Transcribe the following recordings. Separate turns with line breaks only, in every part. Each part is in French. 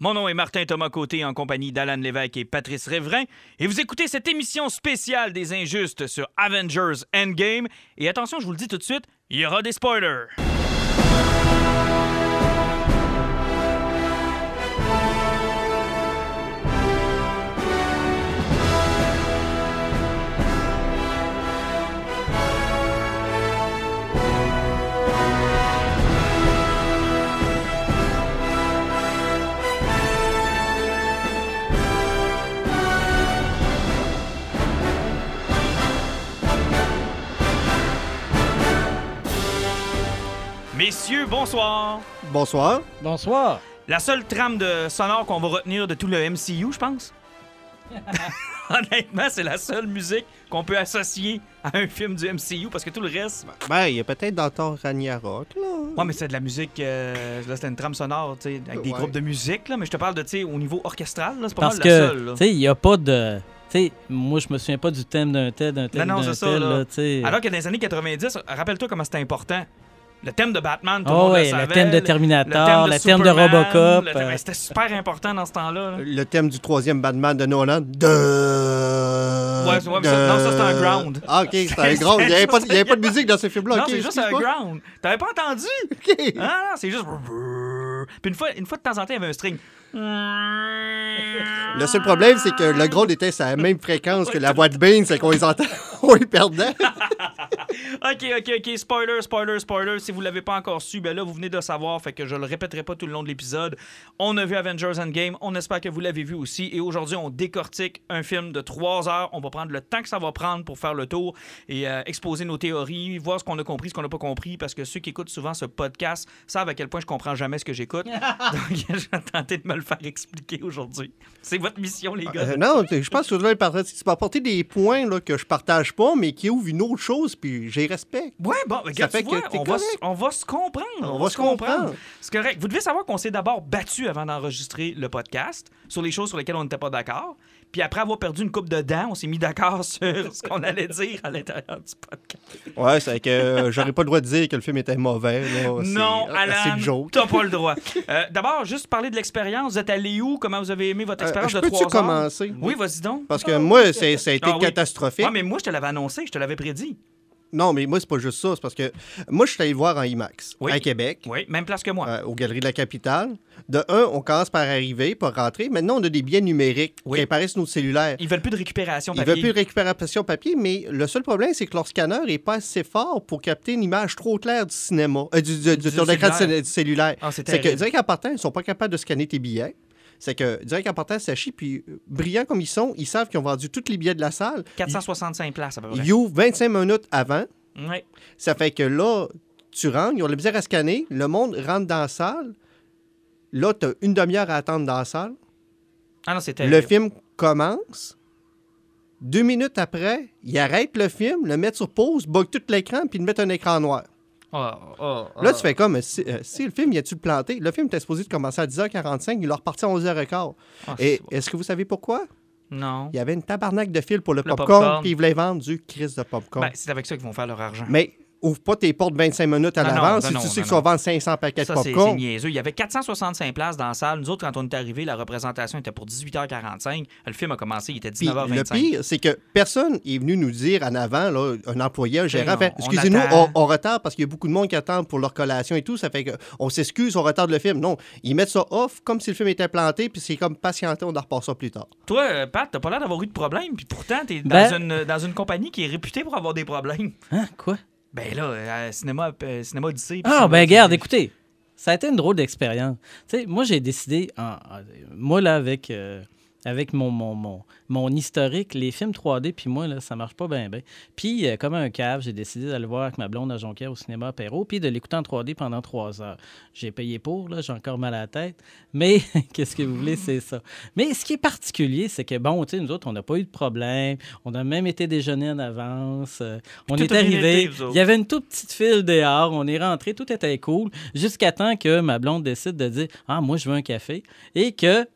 Mon nom est Martin Thomas Côté en compagnie d'Alan Lévesque et Patrice Réverain et vous écoutez cette émission spéciale des injustes sur Avengers Endgame et attention, je vous le dis tout de suite, il y aura des spoilers. Messieurs, bonsoir.
Bonsoir.
Bonsoir.
La seule trame de sonore qu'on va retenir de tout le MCU, je pense. Honnêtement, c'est la seule musique qu'on peut associer à un film du MCU parce que tout le reste.
Ben, il y a peut-être dans Thor Ragnarok, là.
Ouais, mais c'est de la musique. euh, là, c'était une trame sonore, tu sais, avec des
Ouais.
groupes de musique, là. Mais je te parle de, tu sais, au niveau orchestral, là. C'est pas
Parce
mal la seule,
que, tu sais, il n'y a pas de. Tu sais, moi, je me souviens pas du thème d'un tel, d'un tel,
Non, non,
d'un
c'est ça,
tel,
là.
là, tu sais.
Alors que dans les années 90, rappelle-toi comment c'était important. Le thème de Batman, tout le
Oh,
monde le
ouais,
savait.
le thème de Terminator, le thème de,
Superman,
Robocop.
le thème-
euh,
C'était super important dans ce temps-là. là.
Le thème du troisième Batman de Nolan. De...
Ouais, c'est- ouais, mais ça- non, ça, c'est un ground.
Ah, ok, c'est un ground. Il n'y avait, pas- il y avait pas de musique dans ce film-là.
non, c'est juste un
excuse-moi.
ground. T'avais pas entendu?
Ok.
Ah, non, c'est juste. Puis une fois, une fois de temps en temps, il y avait un string.
Le seul problème, c'est que le ground était à la même fréquence que la voix de Bane, c'est qu'on les entend, on les perdait.
Ok, ok, ok. Spoiler, spoiler, spoiler. Si vous l'avez pas encore su, ben là, vous venez de savoir. Fait que je le répéterai pas tout le long de l'épisode. On a vu Avengers Endgame. On espère que vous l'avez vu aussi. Et aujourd'hui, on décortique un film de trois heures. On va prendre le temps que ça va prendre pour faire le tour et euh, exposer nos théories, voir ce qu'on a compris, ce qu'on n'a pas compris. Parce que ceux qui écoutent souvent ce podcast savent à quel point je comprends jamais ce que j'écoute. Donc, je vais tenter de me le faire expliquer aujourd'hui. C'est votre mission, les gars.
Euh, non, je pense que tu peux apporter des points là, que je partage pas, mais qui ouvrent une autre chose, puis j'ai respect.
Ouais, bon, regarde,
fait
tu vois,
que
on, va,
correct.
On va se comprendre.
On va se comprendre.
C'est correct. Vous devez savoir qu'on s'est d'abord battu avant d'enregistrer le podcast sur les choses sur lesquelles on n'était pas d'accord. Puis après avoir perdu une coupe de dents, on s'est mis d'accord sur ce qu'on allait dire à l'intérieur du podcast.
Ouais, c'est que euh, j'aurais pas le droit de dire que le film était mauvais. là.
Non,
ah, C'est
Alan, t'as pas le droit. Euh, d'abord, juste parler de l'expérience. Vous êtes allé où? Comment vous avez aimé votre
Euh,
expérience
je
de
peux-tu
trois heures?
commencer?
Oui, vas-y donc.
Parce que moi, c'est- ça a été
Ah oui.
catastrophique.
Ouais, mais moi, je te l'avais annoncé, je te l'avais prédit.
Non, mais moi, c'est pas juste ça. C'est parce que moi, je suis allé voir en IMAX
Oui.
à Québec,
Oui, même place que moi.
euh, aux Galeries de la Capitale. De un, on commence par arriver, par rentrer. Maintenant, on a des billets numériques
Oui.
qui apparaissent sur nos cellulaires.
Ils veulent plus de récupération
Ils
papier.
veulent plus de récupération papier, mais le seul problème, c'est que leur scanner n'est pas assez fort pour capter une image trop claire du cinéma, euh, du, du, du-
cellulaire. Ah, c'est
que, direct en partant, ils sont pas capables de scanner tes billets. C'est que, direct en partant, ça chie, puis euh, brillants comme ils sont, ils savent qu'ils ont vendu tous les billets de la salle.
465 places à peu près.
Ils ouvrent 25 minutes avant.
Ouais.
Ça fait que là, tu rentres, ils ont la misère à scanner, le monde rentre dans la salle. Là, tu as une demi-heure à attendre dans la salle.
Ah non, c'est terrible.
Le film commence. Deux minutes après, ils arrêtent le film, le mettent sur pause, bug tout l'écran, puis ils mettent un écran noir.
Ah, ah,
Là,
ah.
tu fais comme, si, euh, si le film, y a-tu planté? Le film était supposé de commencer à 10h45, il est reparti à 11h15.
Ah,
Et est-ce que vous savez pourquoi?
Non.
Il y avait une tabarnak de fil pour le,
Le
popcorn,
popcorn.
puis ils voulaient vendre du crise de popcorn.
Ben, c'est avec ça qu'ils vont faire leur argent.
Mais ouvre pas tes portes 25 minutes à
Non, non,
l'avance
non,
si
non,
tu sais que tu vas vendre 500 paquets
Ça,
de
c'est c'est
popcorn.
niaiseux. Il y avait 465 places dans la salle. Nous autres, quand on est arrivés, la représentation était pour 18h45. Le film a commencé, il était
Puis
19h25.
le pire, c'est que personne est venu nous dire en avant, là, un employé, un gérant, fait,
on
excusez-nous, on, on retarde parce qu'il y a beaucoup de monde qui attend pour leur collation et tout. Ça fait qu'on s'excuse, on retarde le film. Non, ils mettent ça off comme si le film était planté, puis c'est comme patienter, on en repart ça plus tard.
Toi, euh, Pat, t'as pas l'air d'avoir eu de problème. Puis pourtant, t'es dans,
Ben-
une, dans une compagnie qui est réputée pour avoir des problèmes.
Hein, quoi?
Ben là, euh, cinéma, euh, cinéma Odyssey.
Ah,
cinéma
ben, regarde, écoutez, ça a été une drôle d'expérience. Tu sais, moi, j'ai décidé, en- en- moi, là, avec, euh, avec mon, mon, mon, mon historique, les films 3D, puis moi, là, ça marche pas bien, bien. Puis, euh, comme un cave, j'ai décidé d'aller voir avec ma blonde à Jonquière au cinéma Perrault, puis de l'écouter en 3D pendant trois heures. J'ai payé pour, là, j'ai encore mal à la tête. Mais, qu'est-ce que vous voulez, c'est ça. Mais ce qui est particulier, c'est que, bon, tu sais, nous autres, on n'a pas eu de problème. On a même été déjeuner en avance. euh, on est arrivé. Il y avait une toute petite file dehors. On est rentré, tout était cool. Jusqu'à temps que ma blonde décide de dire Ah, moi, je veux un café. Et que,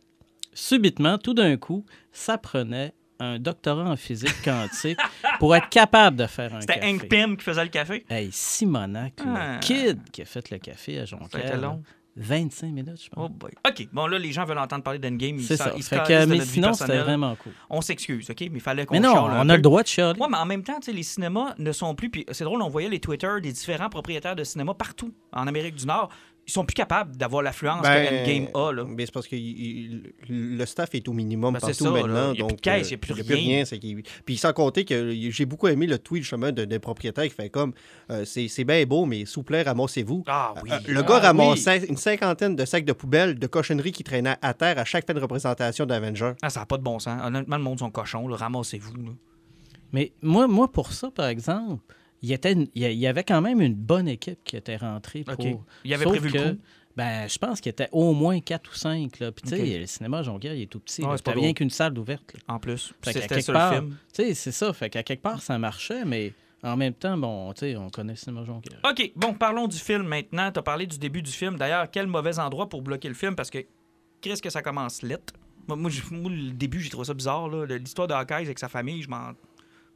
subitement, tout d'un coup, ça prenait un doctorat en physique quantique pour être capable de faire un
C'était
café.
Hank Pym qui faisait le café?
Hey, Simonac, le
Ah.
kid qui a fait le café à Jonquière.
long.
25 minutes, je pense.
Oh boy. OK. Bon, là, les gens veulent entendre parler d'Endgame.
C'est ça.
ils se
Fait que, mais sinon, c'était vraiment cool.
On s'excuse, OK? Mais il fallait qu'on
Mais non, on a le droit de chialer.
Ouais, mais en même temps, les cinémas ne sont plus. Puis c'est drôle, on voyait les Twitter des différents propriétaires de cinéma partout en Amérique du Nord. Ils sont plus capables d'avoir l'affluence
Ben,
que Endgame a. Là.
Mais c'est parce que il- il- le staff est au minimum
Ben, c'est
partout
ça, là.
maintenant.
Il y a plus de
donc,
caisse,
euh,
il y a plus rien.
c'est Puis sans compter que j'ai beaucoup aimé le tweet justement de- des propriétaires qui fait comme euh, c'est bien beau, mais s'il vous plaît, ramassez-vous.
Ah oui.
Euh, le
Ah
gars
oui.
ramassait une cinquantaine de sacs de poubelle, de cochonneries qui traînaient à terre à chaque fin de représentation d'Avengers.
Ah, ça n'a pas de bon sens. Honnêtement, le monde sont cochons. Ramassez-vous.
Mais moi, moi, pour ça, par exemple, il y, était il avait quand même une bonne équipe qui était rentrée pour.
Il avait
Sauf
prévu
que,
le coup?
Ben, je pense qu'il était au moins 4 ou 5. Là. Puis, le cinéma Jonquière, il est tout petit.
Ouais, pas
T'as rien qu'une salle ouverte. là.
En plus. C'était le film.
Sais, c'est ça. Fait qu'à quelque part, ça marchait, mais en même temps, bon, tu sais, on connaît le cinéma Jonquière.
OK, bon, parlons du film maintenant. Tu as parlé du début du film. D'ailleurs, quel mauvais endroit pour bloquer le film? Parce que qu'est-ce que ça commence lit. Moi, moi, j'ai- moi, le début, j'ai trouvé ça bizarre. L'histoire de Hawkeye avec sa famille, je m'en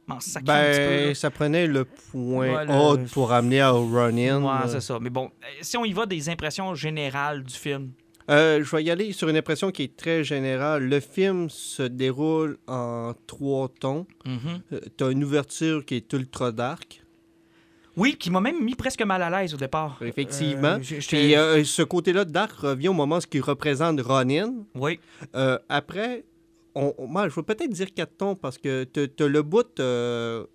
m'en sacre un petit peu.
Ben, ça prenait le point haut pour amener à Ronin.
Ouais, c'est ça. Mais bon, euh, si on y va des impressions générales du film.
Euh, je vais y aller sur une impression qui est très générale. Le film se déroule en trois tons.
Mhm.
tu as une ouverture qui est ultra dark.
Oui, qui m'a même mis presque mal à l'aise au départ.
Effectivement.
Euh,
Puis euh, ce côté-là de dark revient au moment ce qui représente Ronin.
Oui,
Euh, après, on, on- moi, je vais peut-être dire quatre tons parce que tu as le bout euh,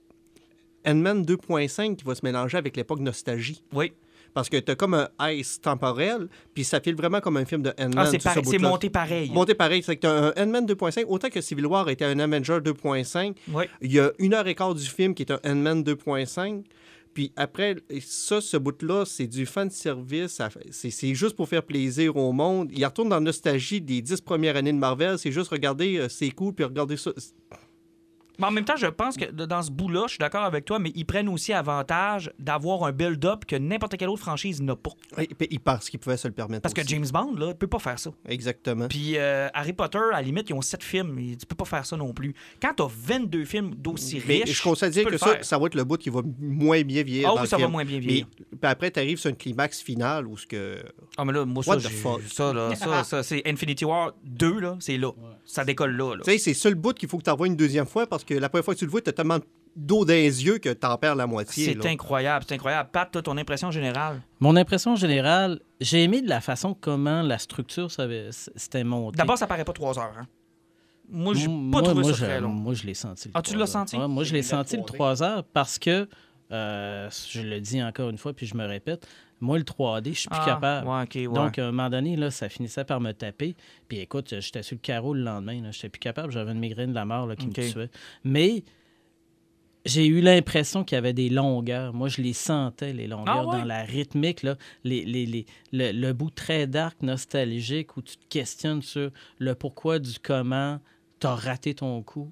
Ant-Man 2.5 qui va se mélanger avec l'époque nostalgie.
oui.
Parce que tu as comme un ice temporel, puis ça file vraiment comme un film de Ant-Man.
Ah, c'est c'est monté pareil.
Monté pareil, c'est que tu as un Ant-Man 2.5, autant que Civil War était un Avenger 2.5,
Oui.
il y a une heure et quart du film qui est un Ant-Man 2.5. Puis après, ça, ce bout-là, c'est du fan service. C'est juste pour faire plaisir au monde. Il retourne dans la nostalgie des dix premières années de Marvel. C'est juste regarder, euh, c'est cool, puis regarder ça.
Mais en même temps, je pense que dans ce bout-là, je suis d'accord avec toi, mais ils prennent aussi avantage d'avoir un build-up que n'importe quelle autre franchise n'a pas.
Et puis, il pense qu'il pouvait se le permettre.
Parce que. James Bond, là, peut pas faire ça.
Exactement.
Puis euh, Harry Potter, à la limite, ils ont sept films. Tu peux pas faire ça non plus. Quand t'as 22 films d'aussi
Mais
riches.
je conseille de dire que ça, ça va être le bout qui va moins bien vieillir.
Ah
dans
oui, ça va moins bien
Mais
vieillir.
puis après, tu arrives sur un climax final où ce que.
Ah, mais là, moi, ça,
What
ça, là, ça, ça, c'est Infinity War 2, là, c'est là. Ça décolle là. là.
Tu sais, c'est ça le bout qu'il faut que tu envoies une deuxième fois parce que la première fois que tu le vois, tu as tellement d'eau dans les yeux que tu en perds la moitié.
C'est incroyable, c'est incroyable. Pat, toi, ton impression générale?
Mon impression générale, j'ai aimé de la façon comment la structure ça avait- c'était monté.
D'abord, ça paraît pas trois heures. Hein? Moi, j'ai pas trouvé
moi,
ça
je,
très long.
Moi, je l'ai senti. le
Ah, tu
trois
l'as
heures.
senti?
Ouais, moi, je l'ai senti le
3D.
3 heures parce que, euh, je le dis encore une fois, puis je me répète, moi, le 3D, je suis plus
Ah,
capable.
Ouais, ok, ouais.
Donc, à un moment donné, là, ça finissait par me taper. Puis écoute, j'étais sur le carreau le lendemain. Je n'étais plus capable. J'avais une migraine de la mort là, qui me tuait. Mais j'ai eu l'impression qu'il y avait des longueurs. Moi, je les sentais, les longueurs,
Ah ouais?
dans la rythmique. Là, les, les- les- le, le bout très dark, nostalgique, où tu te questionnes sur le pourquoi du comment tu as raté ton coup.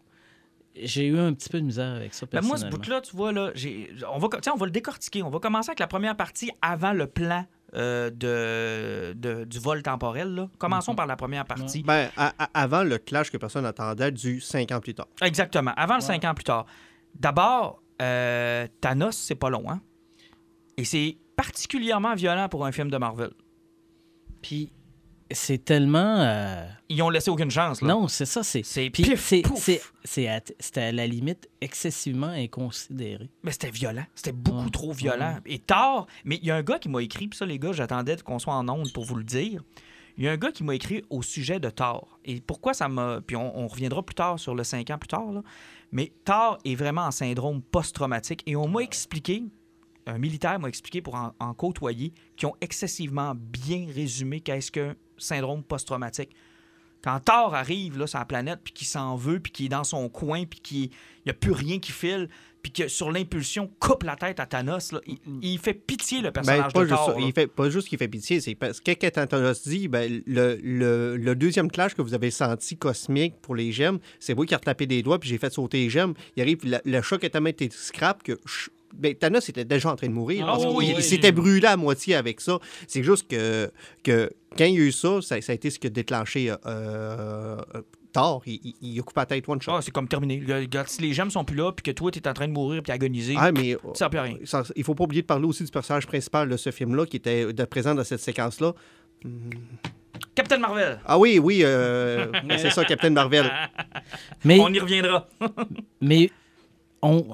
J'ai eu un petit peu de misère avec ça,
Ben, moi, ce bout-là, tu vois, là, j'ai- on, va, tiens, on va le décortiquer. On va commencer avec la première partie avant le plan euh, de, de- du vol temporel. là. Commençons
Mhm.
par la première partie.
Ben, à- à- avant le clash que personne n'attendait du cinq ans plus tard.
Exactement, avant le
Ouais.
cinq ans plus tard. D'abord, euh, Thanos, c'est pas long, hein? Et c'est particulièrement violent pour un film de Marvel.
Puis c'est tellement... euh,
Ils ont laissé aucune chance, là.
Non, c'est ça. C'est c'était à la limite excessivement inconsidéré.
Mais c'était violent. C'était beaucoup
Ouais.
trop violent. Et tard, mais il y a un gars qui m'a écrit, puis ça, les gars, j'attendais qu'on soit en onde pour vous le dire. Il y a un gars qui m'a écrit au sujet de Thor. Et pourquoi ça m'a. Puis on, on reviendra plus tard sur le 5 ans plus tard, là. Mais Thor est vraiment en syndrome post-traumatique. Et on m'a expliqué, un militaire m'a expliqué pour en, en côtoyer, qui ont excessivement bien résumé qu'est-ce qu'un syndrome post-traumatique. Quand Thor arrive là, sur la planète, puis qu'il s'en veut, puis qu'il est dans son coin, puis qu'il n'y a plus rien qui file, puis que sur l'impulsion coupe la tête à Thanos, là, il, il fait pitié le
Ben,
personnage
pas
de
juste
Thor.
Il fait, pas juste qu'il fait pitié, c'est parce que quand Thanos dit, ben, le, le, le deuxième clash que vous avez senti cosmique pour les gemmes, c'est moi qui ai retapé des doigts, puis j'ai fait sauter les gemmes. Il arrive, le, le choc a tellement été scrap que. Ben, Thanos était déjà en train de mourir.
Ah
parce
oui,
qu'il-
oui,
il
oui.
s'était brûlé à moitié avec ça. C'est juste que, que quand il y a eu ça, ça, ça a été ce qui a déclenché euh, euh, Thor. Il, il- il a coupé la tête one shot.
Ah, c'est comme terminé. Le- si les gemmes sont plus là, puis que toi, tu es en train de mourir, puis agoniser,
Ah, mais
ça à rien.
ça- il faut pas oublier de parler aussi du personnage principal de ce film-là, qui était de présent dans cette séquence-là.
Captain Marvel.
Ah oui, oui, euh, c'est ça, Captain Marvel.
Mais,
On y reviendra.
mais on,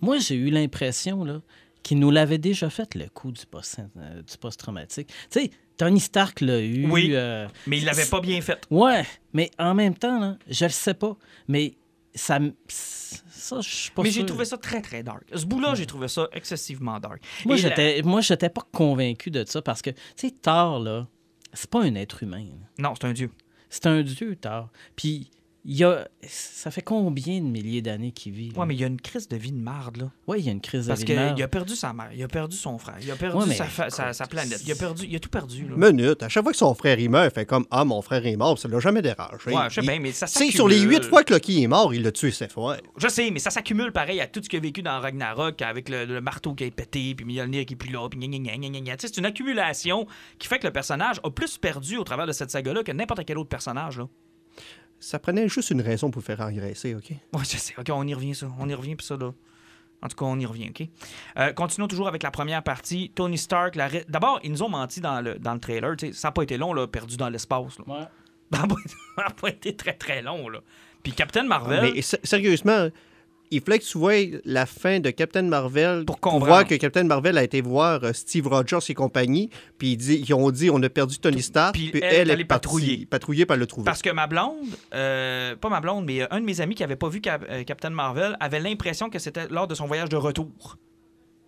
moi, j'ai eu l'impression là, qu'il nous l'avait déjà fait, le coup du post- euh, du post-traumatique. tu sais, Tony Stark l'a eu.
Oui.
euh,
Mais il l'avait pas bien fait.
ouais, mais en même temps, là, je le sais pas. Mais ça, ça je suis pas
Mais j'ai trouvé ça très, très dark. Ce bout-là, j'ai trouvé ça excessivement dark.
Moi,
Et la-
j'étais, moi, j'étais pas convaincu de ça parce que, tu sais, Thor, là, c'est pas un être humain. là.
Non, c'est un dieu.
C'est un dieu, Thor. Puis, il y a... ça fait combien de milliers d'années qu'il vit? là?
Ouais, mais il y a une crise de vie de marde, là.
Ouais, il y a une crise
Parce
de
qu'il
vie de
a perdu sa mère, il a perdu son frère, il a perdu
Ouais,
sa, sa, planète, il a, perdu, il a tout perdu. Là.
Minute, à chaque fois que son frère il meurt, il fait comme Ah, mon frère est mort, ça l'a jamais dérangé.
Ouais, je sais
Il-
bien, mais ça s'accumule.
sur les huit fois que Loki est mort, il l'a tué sept fois.
Je sais, mais ça s'accumule pareil à tout ce qu'il a vécu dans Ragnarok avec le, le marteau qui a pété, puis Mjolnir qui est plus là, puis gna gna gna gna gna gna. Tu sais, C'est une accumulation qui fait que le personnage a plus perdu au travers de cette saga-là que n'importe quel autre personnage. Là.
Ça prenait juste une raison pour le faire engraisser, OK?
Ouais, je sais. OK, on y revient, ça. On y revient, puis ça, là. En tout cas, on y revient, OK? Euh, continuons toujours avec la première partie. Tony Stark, la d'abord, ils nous ont menti dans le, dans le trailer. tu sais, Ça n'a pas été long, là, perdu dans l'espace. là.
Ouais.
Ça n'a pas, ça n'a pas été très, très long, là. Puis Captain Marvel...
Mais sérieusement, il fallait que tu vois la fin de Captain Marvel
Pour
pour, voir que Captain Marvel a été voir euh, Steve Rogers et compagnie, puis ils, dit- ils ont dit on a perdu Tony Stark,
Puis
puis,
elle
elle,
est allée
est
patrouiller.
patrouiller par le trouver.
Parce que ma blonde, euh, pas ma blonde, mais euh, un de mes amis qui avait pas vu Cap- euh, Captain Marvel avait l'impression que c'était lors de son voyage de retour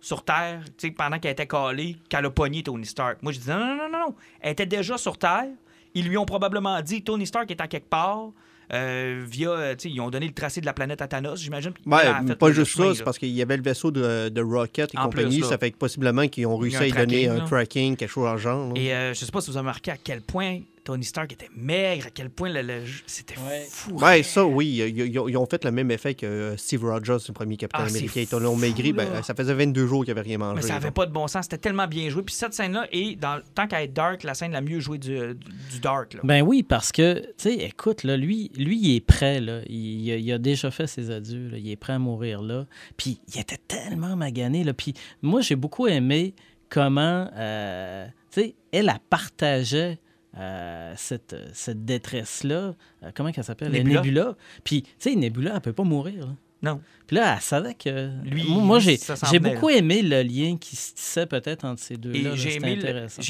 sur Terre, pendant qu'elle était calée, qu'elle a pogné Tony Stark. Moi, je dis non, non, non, non, non. Elle était déjà sur Terre. Ils lui ont probablement dit Tony Stark est à quelque part. Euh, via, euh, tu sais, ils ont donné le tracé de la planète à Thanos, j'imagine.
Ouais, pas juste ça, c'est parce qu'il y avait le vaisseau de, de Rocket et
En
compagnie,
plus,
ça fait que possiblement qu'ils ont réussi à y donner un tracking, quelque chose en genre. là.
Et euh, je sais pas si vous avez remarqué à quel point Tony Stark était maigre, à quel point le, le- c'était
Ouais.
fou.
Ouais, ça, oui. Ils, ont fait le même effet que euh, Steve Rogers, le premier capitaine
Ah,
américain. Ils l'ont
fou,
maigri. Ben, ça faisait 22 jours qu'il n'avait rien mangé.
Mais ça
là.
avait pas de bon sens. C'était tellement bien joué. Puis cette scène-là est, dans, tant qu'à être dark, la scène la mieux jouée du, du, du dark. Là.
Ben oui, parce que, tu sais, écoute, là, lui, lui, il est prêt, là. Il, il a, il a déjà fait ses adieux, là. Il est prêt à mourir, là. Puis il était tellement magané, là. Puis moi, j'ai beaucoup aimé comment, euh, tu sais, elle a partagé euh, cette, cette détresse-là. Euh, comment qu'elle s'appelle?
Nebula.
Nebula. Puis, tu sais, Nebula, elle peut pas mourir, là.
Non.
Puis là, elle savait que.
Lui,
moi, j'ai, beaucoup aimé le lien qui se tissait peut-être entre ces deux-là.
J'ai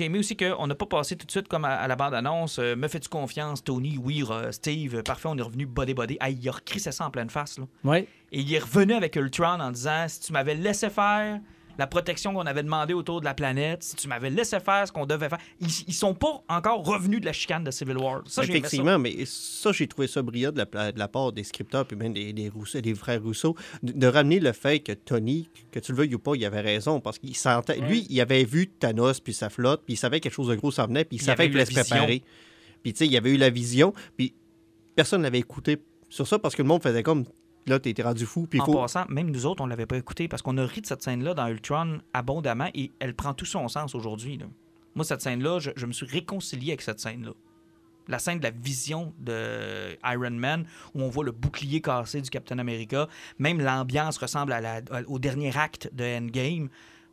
aimé, aussi qu'on n'a pas passé tout de suite comme à, à la bande-annonce. euh, me fais-tu confiance, Tony? Oui, euh, Steve. euh, Parfait, on est revenu body body. Ah, il a recrissé ça en pleine face. Là.
Ouais.
Et il est revenu avec Ultron en disant si tu m'avais laissé faire la protection qu'on avait demandé autour de la planète, si tu m'avais laissé faire ce qu'on devait faire, ils, ils sont pas encore revenus de la chicane de Civil War. Ça.
Effectivement, mais ça, j'ai trouvé ça brillant de la, de la part des scripteurs puis même des, des, Rousseau- des frères Rousseau, de, de ramener le fait que Tony, que tu le veuilles ou pas, il avait raison parce qu'il sentait. Lui, il avait vu Thanos puis sa flotte, puis il savait que quelque chose de gros s'en venait, puis il,
Il
savait
avait
qu'il
la
se préparer. Puis tu sais, il avait eu la vision, puis personne n'avait écouté sur ça parce que le monde faisait comme là, t'es rendu fou, puis
En
faut.
passant, même nous autres, on l'avait pas écouté parce qu'on a ri de cette scène-là dans Ultron abondamment et elle prend tout son sens aujourd'hui. Moi, cette scène-là, je, je me suis réconcilié avec cette scène-là. La scène de la vision de Iron Man, où on voit le bouclier cassé du Captain America. Même l'ambiance ressemble à la- à- au dernier acte de Endgame.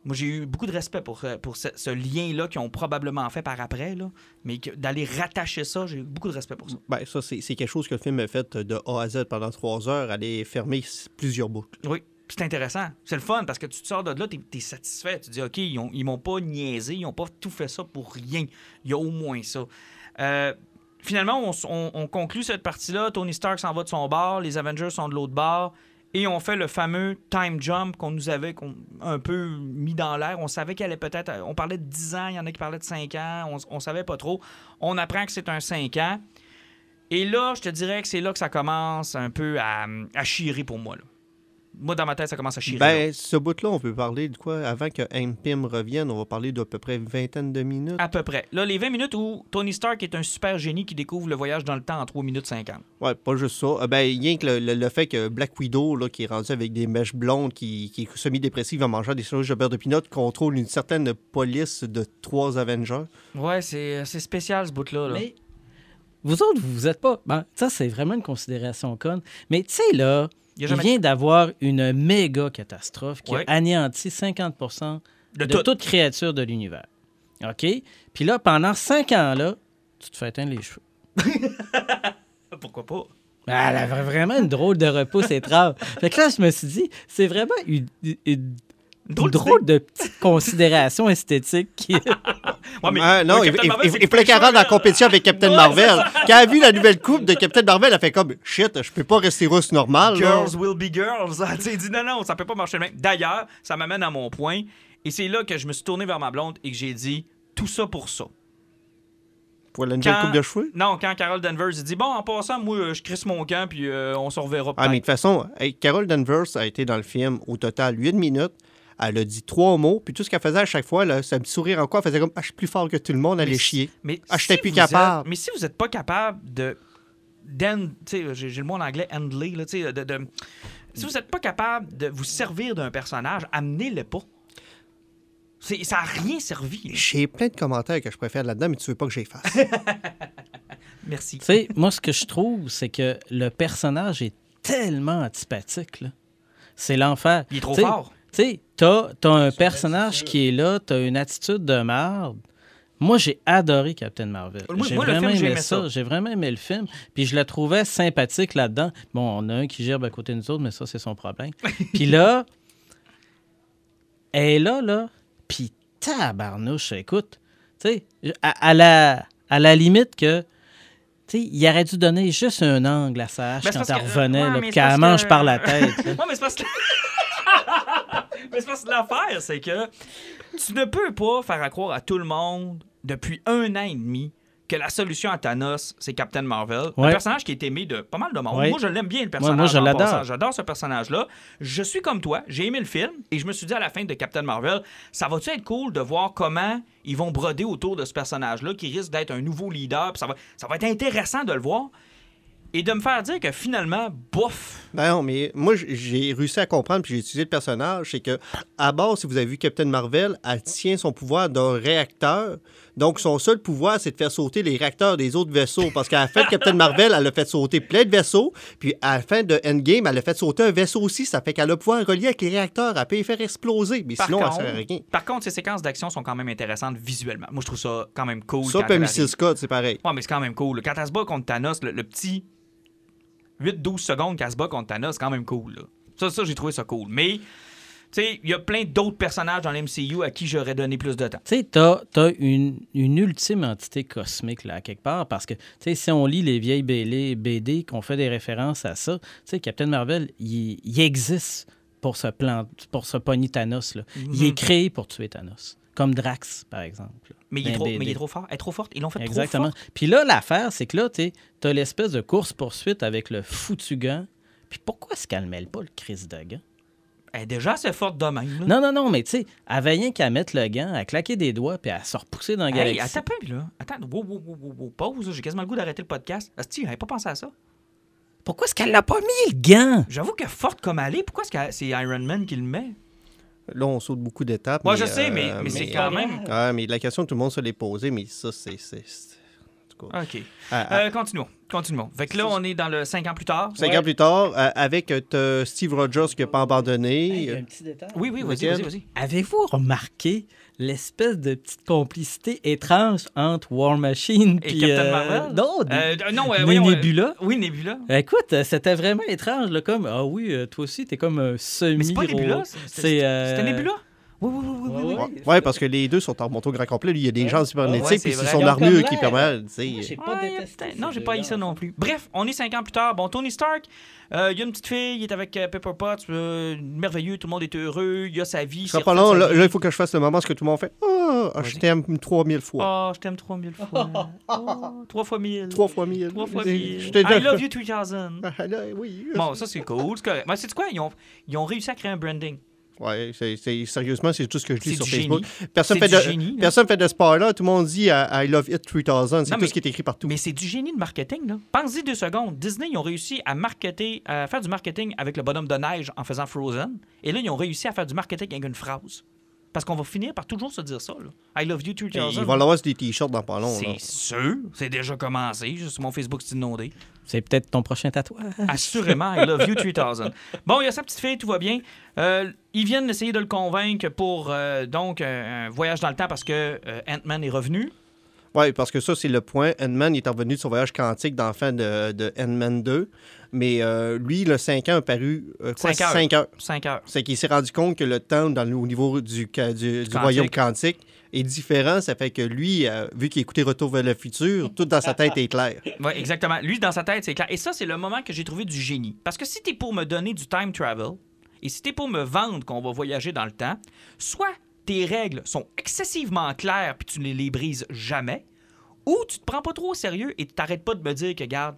Moi, j'ai eu beaucoup de respect pour, euh, pour ce, ce lien-là qu'ils ont probablement fait par après, là. mais d'aller rattacher ça, j'ai eu beaucoup de respect pour ça.
Ben, ça, c'est quelque chose que le film a fait de A à Z pendant trois heures, aller fermer plusieurs boucles.
Oui. C'est intéressant. C'est le fun parce que tu te sors de là, tu es, satisfait. Tu dis, OK, ils, ils m'ont pas niaisé, ils n'ont pas tout fait ça pour rien. Il y a au moins ça. Euh, finalement, on, on- on conclut cette partie-là. Tony Stark s'en va de son bar, les Avengers sont de l'autre bar. Et on fait le fameux time jump qu'on nous avait un peu mis dans l'air. On savait qu'il allait peut-être. On parlait de 10 ans, il y en a qui parlaient de 5 ans. On, on savait pas trop. On apprend que c'est un 5 ans. Et là, je te dirais que c'est là que ça commence un peu à, à chirer pour moi. Moi, dans ma tête, ça commence à chirer. là.
Ben, ce bout-là, on peut parler de quoi? Avant que Pym revienne, on va parler d'à peu près une vingtaine de minutes.
À peu près. Là, les 20 minutes où Tony Stark est un super génie qui découvre le voyage dans le temps en 3 minutes 50.
Ouais, pas juste ça. Euh, ben, rien que le, le- le fait que Black Widow, là, qui est rendu avec des mèches blondes, qui, qui est semi-dépressive en mangeant des sandwichs de beurre de pinot, contrôle une certaine police de trois Avengers.
Ouais, c'est c'est spécial ce bout-là. là.
Mais vous autres, vous vous êtes pas. Ben, ça, c'est vraiment une considération conne. Mais tu sais, là,
Il
il vient d'avoir une méga catastrophe qui
Ouais.
a anéanti 50
De
de,
tout.
toute créature de l'univers. OK? Puis là, pendant cinq ans, là, tu te fais éteindre les cheveux.
Pourquoi pas?
Ben, Elle avait vraiment une drôle de repousse étrange. Fait que là, je me suis dit, c'est vraiment une
Drôle
drôle, de petite considération esthétique. qui-
Ouais, mais-
non, il,
Captain
il-
Marvel,
il-
c'est
il fallait qu'elle rentre dans la
là.
compétition avec Captain
Ouais,
Marvel. Quand elle a vu la nouvelle coupe de Captain Marvel, elle fait comme shit, je peux pas rester rousse normale. là.
Girls will be girls. Il dit non, non, ça peut pas marcher de même. D'ailleurs, ça m'amène à mon point. Et c'est là que je me suis tourné vers ma blonde et que j'ai dit tout ça pour ça.
Pour la nouvelle
Quand-
coupe de cheveux?
Non, quand Carol Danvers il dit bon, en passant, moi, euh, je crisse mon camp puis euh, on se reverra
Ah, mais de toute façon, hey, Carol Danvers a été dans le film au total 8 minutes. Elle a dit trois mots, puis tout ce qu'elle faisait à chaque fois, là, c'est un petit sourire en quoi, elle faisait comme Ah, je suis plus fort que tout le monde, elle
Mais
est
si-
chier.
Mais
Ah, j'étais plus
vous
capable.
êtes- mais si vous n'êtes pas capable de. d'end- tu sais, j'ai j'ai le mot en anglais, handler, là, tu sais, de, de- si vous n'êtes pas capable de vous servir d'un personnage, amenez-le pas. C'est- Ça n'a rien servi. là.
J'ai plein de commentaires que je préfère là-dedans, mais tu veux pas que j'y fasse.
Merci.
Tu sais, moi, ce que je trouve, c'est que le personnage est tellement antipathique. là. C'est l'enfer.
Il est trop fort.
Tu sais, t'as as un personnage qui est là, t'as une attitude de merde. Moi, j'ai adoré Captain Marvel.
Moi-
J'ai
moi, le
vraiment
film,
aimé
ça.
J'ai vraiment aimé le film. Puis je la trouvais sympathique là-dedans. Bon, on a un qui gerbe à côté de nous autres, mais ça, c'est son problème. Puis là, elle est là, là. Puis tabarnouche, écoute. Tu sais, à, à la, à la limite que. Tu sais, il aurait dû donner juste un angle à sa hache
Ben,
quand elle revenait,
ouais,
là, qu'elle mange
que-
par la tête.
Ouais, mais c'est parce que. mais c'est parce que l'affaire, c'est que tu ne peux pas faire à croire à tout le monde depuis un an et demi que la solution à Thanos, c'est Captain Marvel. Un personnage qui est aimé de pas mal de monde.
Ouais.
Moi, je l'aime bien, le personnage.
moi, je l'adore.
J'adore ce personnage-là. Je suis comme toi. J'ai aimé le film et je me suis dit à la fin de Captain Marvel, ça va-tu être cool de voir comment ils vont broder autour de ce personnage-là qui risque d'être un nouveau leader. puis ça, va, ça va être intéressant de le voir. Et de me faire dire que finalement, bof,
Ben non, mais moi, j'ai réussi à comprendre, puis j'ai utilisé le personnage, c'est que, à base, si vous avez vu Captain Marvel, elle tient son pouvoir d'un réacteur. Donc, son seul pouvoir, c'est de faire sauter les réacteurs des autres vaisseaux. Parce qu'à la fin de Captain Marvel, elle a fait sauter plein de vaisseaux. Puis, à la fin de Endgame, elle a fait sauter un vaisseau aussi. Ça fait qu'elle a le pouvoir relier avec les réacteurs. Elle peut les faire exploser. Mais
Par
sinon,
contre,
elle sert à rien.
Par contre, ces séquences d'action sont quand même intéressantes visuellement. Moi, je trouve ça quand même cool.
Ça, puis Mrs. Scott, c'est pareil.
Ouais, mais c'est quand même cool. Quand elle se bat contre Thanos, le, le petit 8-12 secondes qu'elle se bat contre Thanos, c'est quand même cool. là. Ça, ça j'ai trouvé ça cool. Mais, tu sais, il y a plein d'autres personnages dans l'MCU à qui j'aurais donné plus de temps.
Tu sais, t'as as une, une ultime entité cosmique, là, quelque part, parce que, tu sais, si on lit les vieilles BD, BD qu'on fait des références à ça, tu sais, Captain Marvel, il, il existe pour se, plan pour se pogner Thanos, là. Il est créé pour tuer Thanos. Comme Drax, par exemple.
Mais il, est trop, mais il est trop fort. Elle est trop forte. Ils l'ont fait
Exactement.
trop fort.
Puis là, l'affaire, c'est que là, tu as l'espèce de course-poursuite avec le foutu gant. Puis pourquoi est-ce qu'elle mêle pas le crise de gant?
Elle est déjà assez forte de même. là.
Non, non, non, mais tu sais, elle avait rien qu'à mettre le gant, à claquer des doigts, puis à se repousser dans la
Hey,
galaxie.
attends un peu, là. Attends, wow, wow, wow, wow, pause. J'ai quasiment le goût d'arrêter le podcast. Asti, j'avais pas pensé à ça.
Pourquoi est-ce qu'elle l'a pas mis, le gant?
J'avoue que forte comme elle est, pourquoi est-ce que c'est Iron Man qui le met?
Là, on saute beaucoup d'étapes.
Moi,
mais,
je sais, mais,
euh,
mais c'est quand même.
Ah, mais la question que tout le monde se l'est posée, mais ça, c'est. Tout cas.
OK.
Ah, ah.
Euh, continuons. Continuons. Fait que là, on est dans le 5 ans plus tard.
Cinq
Ouais.
ans plus tard, euh, avec euh, Steve Rogers qui n'a pas abandonné. euh,
petit détail.
Oui, oui, vas-y, vas-y, vas-y.
Avez-vous remarqué l'espèce de petite complicité étrange entre War Machine
Et
puis,
Captain
euh,
Marvel?
Non,
Euh, non, euh, voyons, euh,
Nebula.
Oui, Nebula.
Écoute, euh, c'était vraiment étrange, là, comme ah oui, euh, toi aussi, t'es comme un semi
Mais c'est pas Nebula. c'est-
C'est
C'était
euh,
c'était Nebula? Oui, oui, oui, oui, oui, oui.
Ouais,
parce que les deux sont en remontant au grand complet. Lui, il y a des gens cybernétiques, puis c'est son armure qui permet, tu sais.
Moi, j'ai pas
Ouais,
détesté
non, j'ai pas eu ça non plus. Bref, on est cinq ans plus tard. Bon, Tony Stark, euh, il y a une petite fille, il est avec euh, Pepper Potts, euh, merveilleux, tout le monde est heureux, il a sa vie. C'est
pas long. Là, il faut que je fasse le moment où ce que tout le monde fait Ah, ah, je t'aime 3000 fois.
Oh, je t'aime 3000 fois. Oh, trois fois mille.
Trois fois mille.
Trois fois
Je
mille.
t'ai
I
déjà-
love you 3000.
Ah, là, oui.
Bon, ça c'est cool, c'est correct. Mais c'est quoi? Ils ont réussi à créer un branding.
Ouais, c'est, sérieusement, c'est tout ce que je lis sur Facebook.
génie.
Personne
C'est
fait,
du
de,
génie, là.
personne fait de spoiler. Tout le monde dit I, I love it 3000. C'est tout
mais-
ce qui est écrit partout.
Mais c'est du génie de marketing, là. Pense-y deux secondes. Disney, ils ont réussi à marketer, à faire du marketing avec le bonhomme de neige en faisant Frozen. Et là, ils ont réussi à faire du marketing avec une phrase. Parce qu'on va finir par toujours se dire ça. là. I love you 3000.
Il va l'avoir sur des t-shirts dans pas long. là.
C'est sûr. C'est déjà commencé. Juste sur mon Facebook, c'est inondé.
C'est peut-être ton prochain tatouage.
Assurément, I love you 3000. Bon, il y a sa petite fille, tout va bien. Euh, ils viennent essayer de le convaincre pour euh, donc un, voyage dans le temps parce que euh, Ant-Man est revenu.
Oui, parce que ça, c'est le point. Ant-Man est revenu de son voyage quantique dans la fin de, de Ant-Man 2. Mais euh, lui, le 5 ans a paru. euh, quoi,
heures.
cinq heures.
5 heures.
C'est qu'il s'est rendu compte que le temps dans au niveau du, du, royaume quantique est différent. Ça fait que lui, euh, vu qu'il écoutait Retour vers le futur, tout dans sa tête est clair.
Oui, exactement. Lui, dans sa tête, c'est clair. Et ça, c'est le moment que j'ai trouvé du génie. Parce que si t'es pour me donner du time travel, et si t'es pour me vendre qu'on va voyager dans le temps, soit tes règles sont excessivement claires puis tu ne les brises jamais, ou tu te prends pas trop au sérieux et tu t'arrêtes pas de me dire que, garde,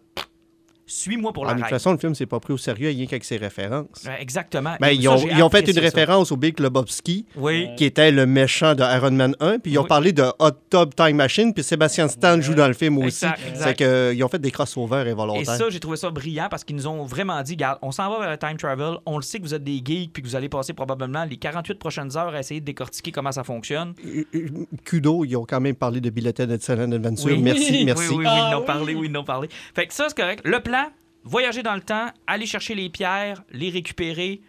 suis-moi pour
Ah,
la
de toute façon, le film s'est pas pris au sérieux, rien qu'avec ses références.
Ouais, exactement.
Ben,
Et
ils
ça,
ont, ils ont fait une
ça.
référence au Big Lebowski,
Oui.
qui était le méchant de Iron Man 1, puis ils ont
Oui.
parlé de Hot Tub Time Machine, puis Sébastien Stan joue dans le film aussi. C'est qu'ils ont fait des crossovers
Et
involontaires.
ça, j'ai trouvé ça brillant parce qu'ils nous ont vraiment dit, garde, on s'en va vers le time travel, on le sait que vous êtes des geeks puis que vous allez passer probablement les 48 prochaines heures à essayer de décortiquer comment ça fonctionne.
Euh, euh, Kudo, ils ont quand même parlé de Bulletin Excellent Adventure.
Oui.
Merci, merci.
Oui, oui, oui,
Ah
ils n'ont parlé, oui, ils n'ont parlé. Fait que ça, c'est correct. Le plan, voyager dans le temps, aller chercher les pierres, les récupérer,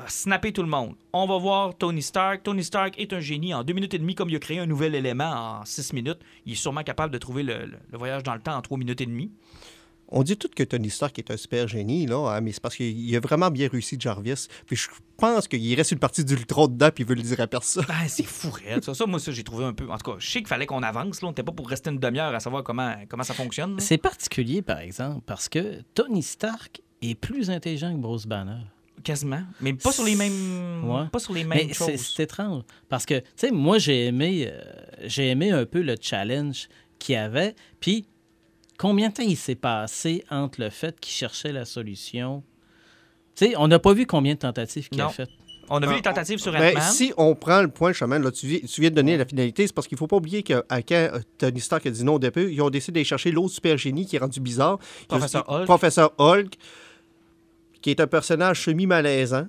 euh, snapper tout le monde. On va voir Tony Stark. Tony Stark est un génie. En deux minutes et demie, comme il a créé un nouvel élément en six minutes, il est sûrement capable de trouver le, le- le voyage dans le temps en trois minutes et demie.
On dit tout que Tony Stark est un super génie, là, hein, mais c'est parce qu'il a vraiment bien réussi Jarvis. Puis je pense qu'il reste une partie d'Ultron dedans, puis il veut le dire à personne.
Ah, c'est fou, ça. Ça, moi, ça, j'ai trouvé un peu. En tout cas, je sais qu'il fallait qu'on avance. Là. On n'était pas pour rester une demi-heure à savoir comment, comment ça fonctionne.
C'est particulier, par exemple, parce que Tony Stark est plus intelligent que Bruce Banner.
Quasiment. Mais pas sur les mêmes.
Ouais.
Pas sur les mêmes
Mais c'est
choses.
c'est étrange. Parce que, tu sais, moi, j'ai aimé, euh, j'ai aimé un peu le challenge qu'il y avait. Puis, combien de temps il s'est passé entre le fait qu'il cherchait la solution? Tu sais, on n'a pas vu combien de tentatives qu'il a
Non.
faites.
On a vu
Ah,
les tentatives sur
Ben,
Ant-Man.
si on prend le point chemin, là, tu, vi- tu viens de donner la finalité, c'est parce qu'il faut pas oublier que à quand euh, Tony Stark a dit non au début, ils ont décidé d'aller chercher l'autre super génie qui est rendu bizarre.
Professeur Hulk.
Professeur Hulk, qui est un personnage semi-malaisant.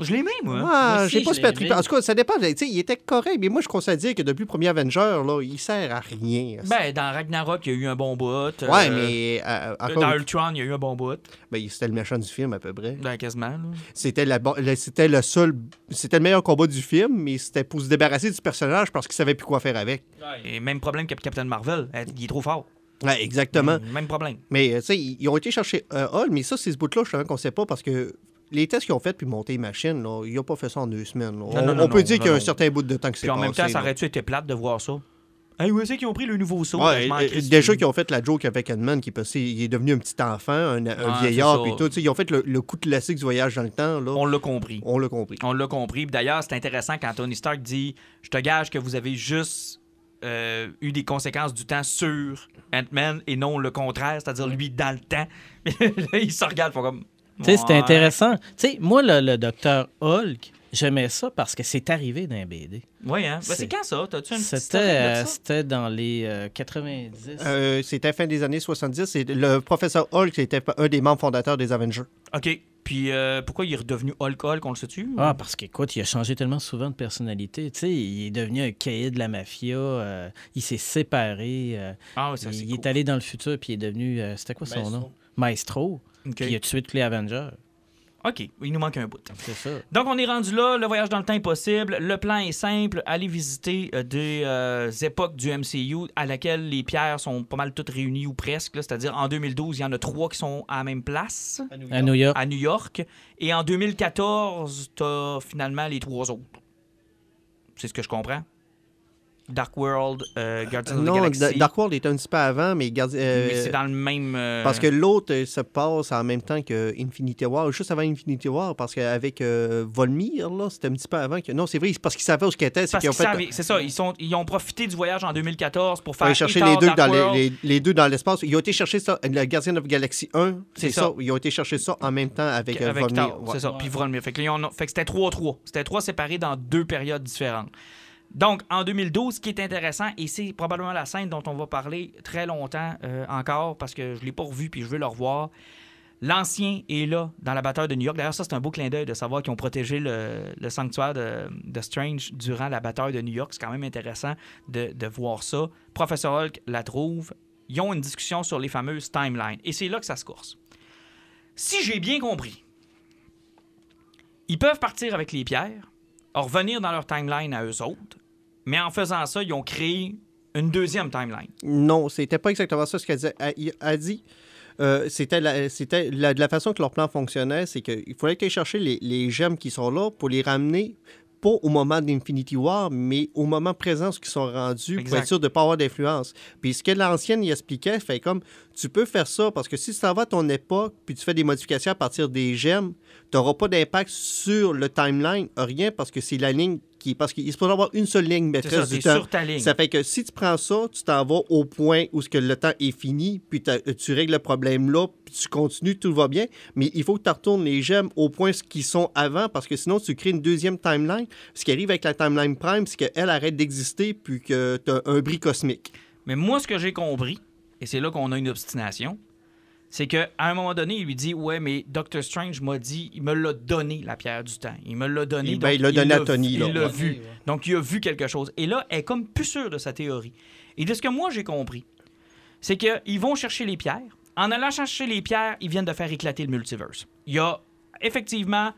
Je l'ai aimé, moi.
Ah,
Moi
j'ai pas
je
super trippé. En tout cas, ça dépend. tu sais, Il était correct, mais moi, je considère dire que depuis le premier Avenger, là, il sert à rien.
Ben, dans Ragnarok, il y a eu un bon bout. euh,
ouais, mais euh,
euh,
encore,
Dans Ultron, il y a eu un bon bout.
ben, c'était le méchant du film à peu près.
Ben, quasiment. là.
C'était la, c'était le seul, c'était le meilleur combat du film, mais c'était pour se débarrasser du personnage parce qu'il savait plus quoi faire avec.
Et même problème que Captain Marvel. euh, Il est trop fort.
Ouais, exactement.
Même problème.
Mais euh, tu sais, ils ils ont été chercher euh, Hall, mais ça, c'est ce bout-là, je savais qu'on sait pas parce que les tests qu'ils ont fait puis monter les machines, là, ils n'ont pas fait ça en deux semaines. on
non,
on
non,
peut
non,
dire qu'il y a un
non.
certain bout de temps que c'est
Puis en même temps,
passé,
ça aurait-tu été plate de voir ça? Hey, où est-ce qu'ils ont pris le nouveau saut?
Ouais, déjà qu'ils ont fait la joke avec Ant-Man qui est passé, il est devenu un petit enfant, un, un
Ah,
vieillard,
c'est
puis tout. Ils ont fait le, le coup classique du voyage dans le temps. Là.
On l'a compris.
On l'a compris.
On l'a compris. D'ailleurs, c'est intéressant quand Tony Stark dit Je te gage que vous avez juste euh, eu des conséquences du temps sur Ant-Man et non le contraire, c'est-à-dire lui dans le temps. Là, il se regarde, font comme.
Tu sais, c'était
Ouais.
intéressant. Tu sais, moi, le, le docteur Hulk, j'aimais ça parce que c'est arrivé dans un BD.
Oui, hein? Ben, c'est quand ça? T'as-tu une petite
C'était euh,
ça?
c'était dans les euh, 90.
Euh, c'était fin des années 70. C'est le professeur Hulk était un des membres fondateurs des Avengers.
OK. Puis euh, pourquoi il est redevenu Hulk Hulk, on le sait-tu?
Ah, parce qu'écoute, il a changé tellement souvent de personnalité. Tu sais, il est devenu un cahier de la mafia. euh, il s'est séparé. euh,
Ah, ouais, ça,
il
c'est
il
cool.
est allé dans le futur, puis il est devenu. euh, C'était quoi son
Maestro.
nom? Maestro.
OK.
Puis il a tué tous les Avengers.
OK. Il nous manque un bout.
C'est ça.
Donc, on est rendu là. Le voyage dans le temps est possible. Le plan est simple. Aller visiter euh, des euh, époques du MCU à laquelle les pierres sont pas mal toutes réunies ou presque. là. C'est-à-dire, en 2012, il y en a trois qui sont à la même place,
À New York.
à New York. Et en 2014, t'as finalement les trois autres. C'est ce que je comprends. Dark World, euh, Guardians of the
non,
Galaxy.
Da- Dark World était un petit peu avant, mais, euh,
Mais c'est dans le même... euh,
parce que l'autre euh, se passe en même temps que Infinity War, juste avant Infinity War, parce qu'avec euh, Volmir, là, c'était un petit peu avant que. Non, c'est vrai, c'est parce qu'ils savaient où ce qu'ils étaient. C'est ont fait.
c'est ça, ils, sont, ils ont profité du voyage en 2014 pour faire
aller chercher
Etar,
les deux, dans les,
World.
les- les deux dans l'espace. Ils ont été chercher ça, le Guardian of Galaxy 1, c'est ça.
ça.
Ils ont été chercher ça en même temps avec, euh,
avec
Volmir. Ouais.
c'est ça. Puis Vrolmir. Fait que, là, ils ont- fait que c'était 3-3. C'était 3 séparés dans deux périodes différentes. Donc, en 2012, ce qui est intéressant, et c'est probablement la scène dont on va parler très longtemps euh, encore, parce que je ne l'ai pas revu puis je veux le revoir, L'ancien est là, dans la bataille de New York. D'ailleurs, ça, c'est un beau clin d'œil de savoir qu'ils ont protégé le, sanctuaire de, de Strange durant la bataille de New York. C'est quand même intéressant de, de voir ça. Professeur Hulk la trouve. Ils ont une discussion sur les fameuses timelines. Et c'est là que ça se course. Si j'ai bien compris, ils peuvent partir avec les pierres, revenir dans leur timeline à eux autres, mais en faisant ça, ils ont créé une deuxième timeline.
Non, c'était pas exactement ça ce qu'elle elle dit. euh, c'était la, c'était la, de la façon que leur plan fonctionnait, c'est qu'il fallait qu'ils chercher les, les gemmes qui sont là pour les ramener, pas au moment d'Infinity War, mais au moment présent où ils sont rendus pour
Exact.
être sûr de ne pas avoir d'influence. Puis ce que l'ancienne y expliquait, fait comme tu peux faire ça parce que si t'en vas à ton époque puis tu fais des modifications à partir des gemmes, tu n'auras pas d'impact sur le timeline, rien parce que c'est la ligne qui. Parce qu'il se peut avoir une seule ligne
ça,
maîtresse
c'est
du temps.
sur ta ligne.
Ça fait que si tu prends ça, tu t'en vas au point où ce que le temps est fini, puis t'as- tu règles le problème là, puis tu continues, tout va bien. Mais il faut que tu retournes les gemmes au point ce qu'ils sont avant, parce que sinon tu crées une deuxième timeline. Ce qui arrive avec la timeline prime, c'est qu'elle arrête d'exister, puis que tu as un bris cosmique.
Mais moi, ce que j'ai compris, et c'est là qu'on a une obstination, c'est qu'à un moment donné, il lui dit Ouais, mais Doctor Strange m'a dit, il me l'a donné, la pierre du temps. Il me l'a donné.
Ben,
donc
il l'a donné à Tony, là.
Il l'a
Ouais.
vu.
Ouais.
Donc, il a vu quelque chose. Et là, elle est comme plus sûre de sa théorie. Et de ce que moi, j'ai compris, c'est qu'ils vont chercher les pierres. En allant chercher les pierres, ils viennent de faire éclater le multiverse. Il y a effectivement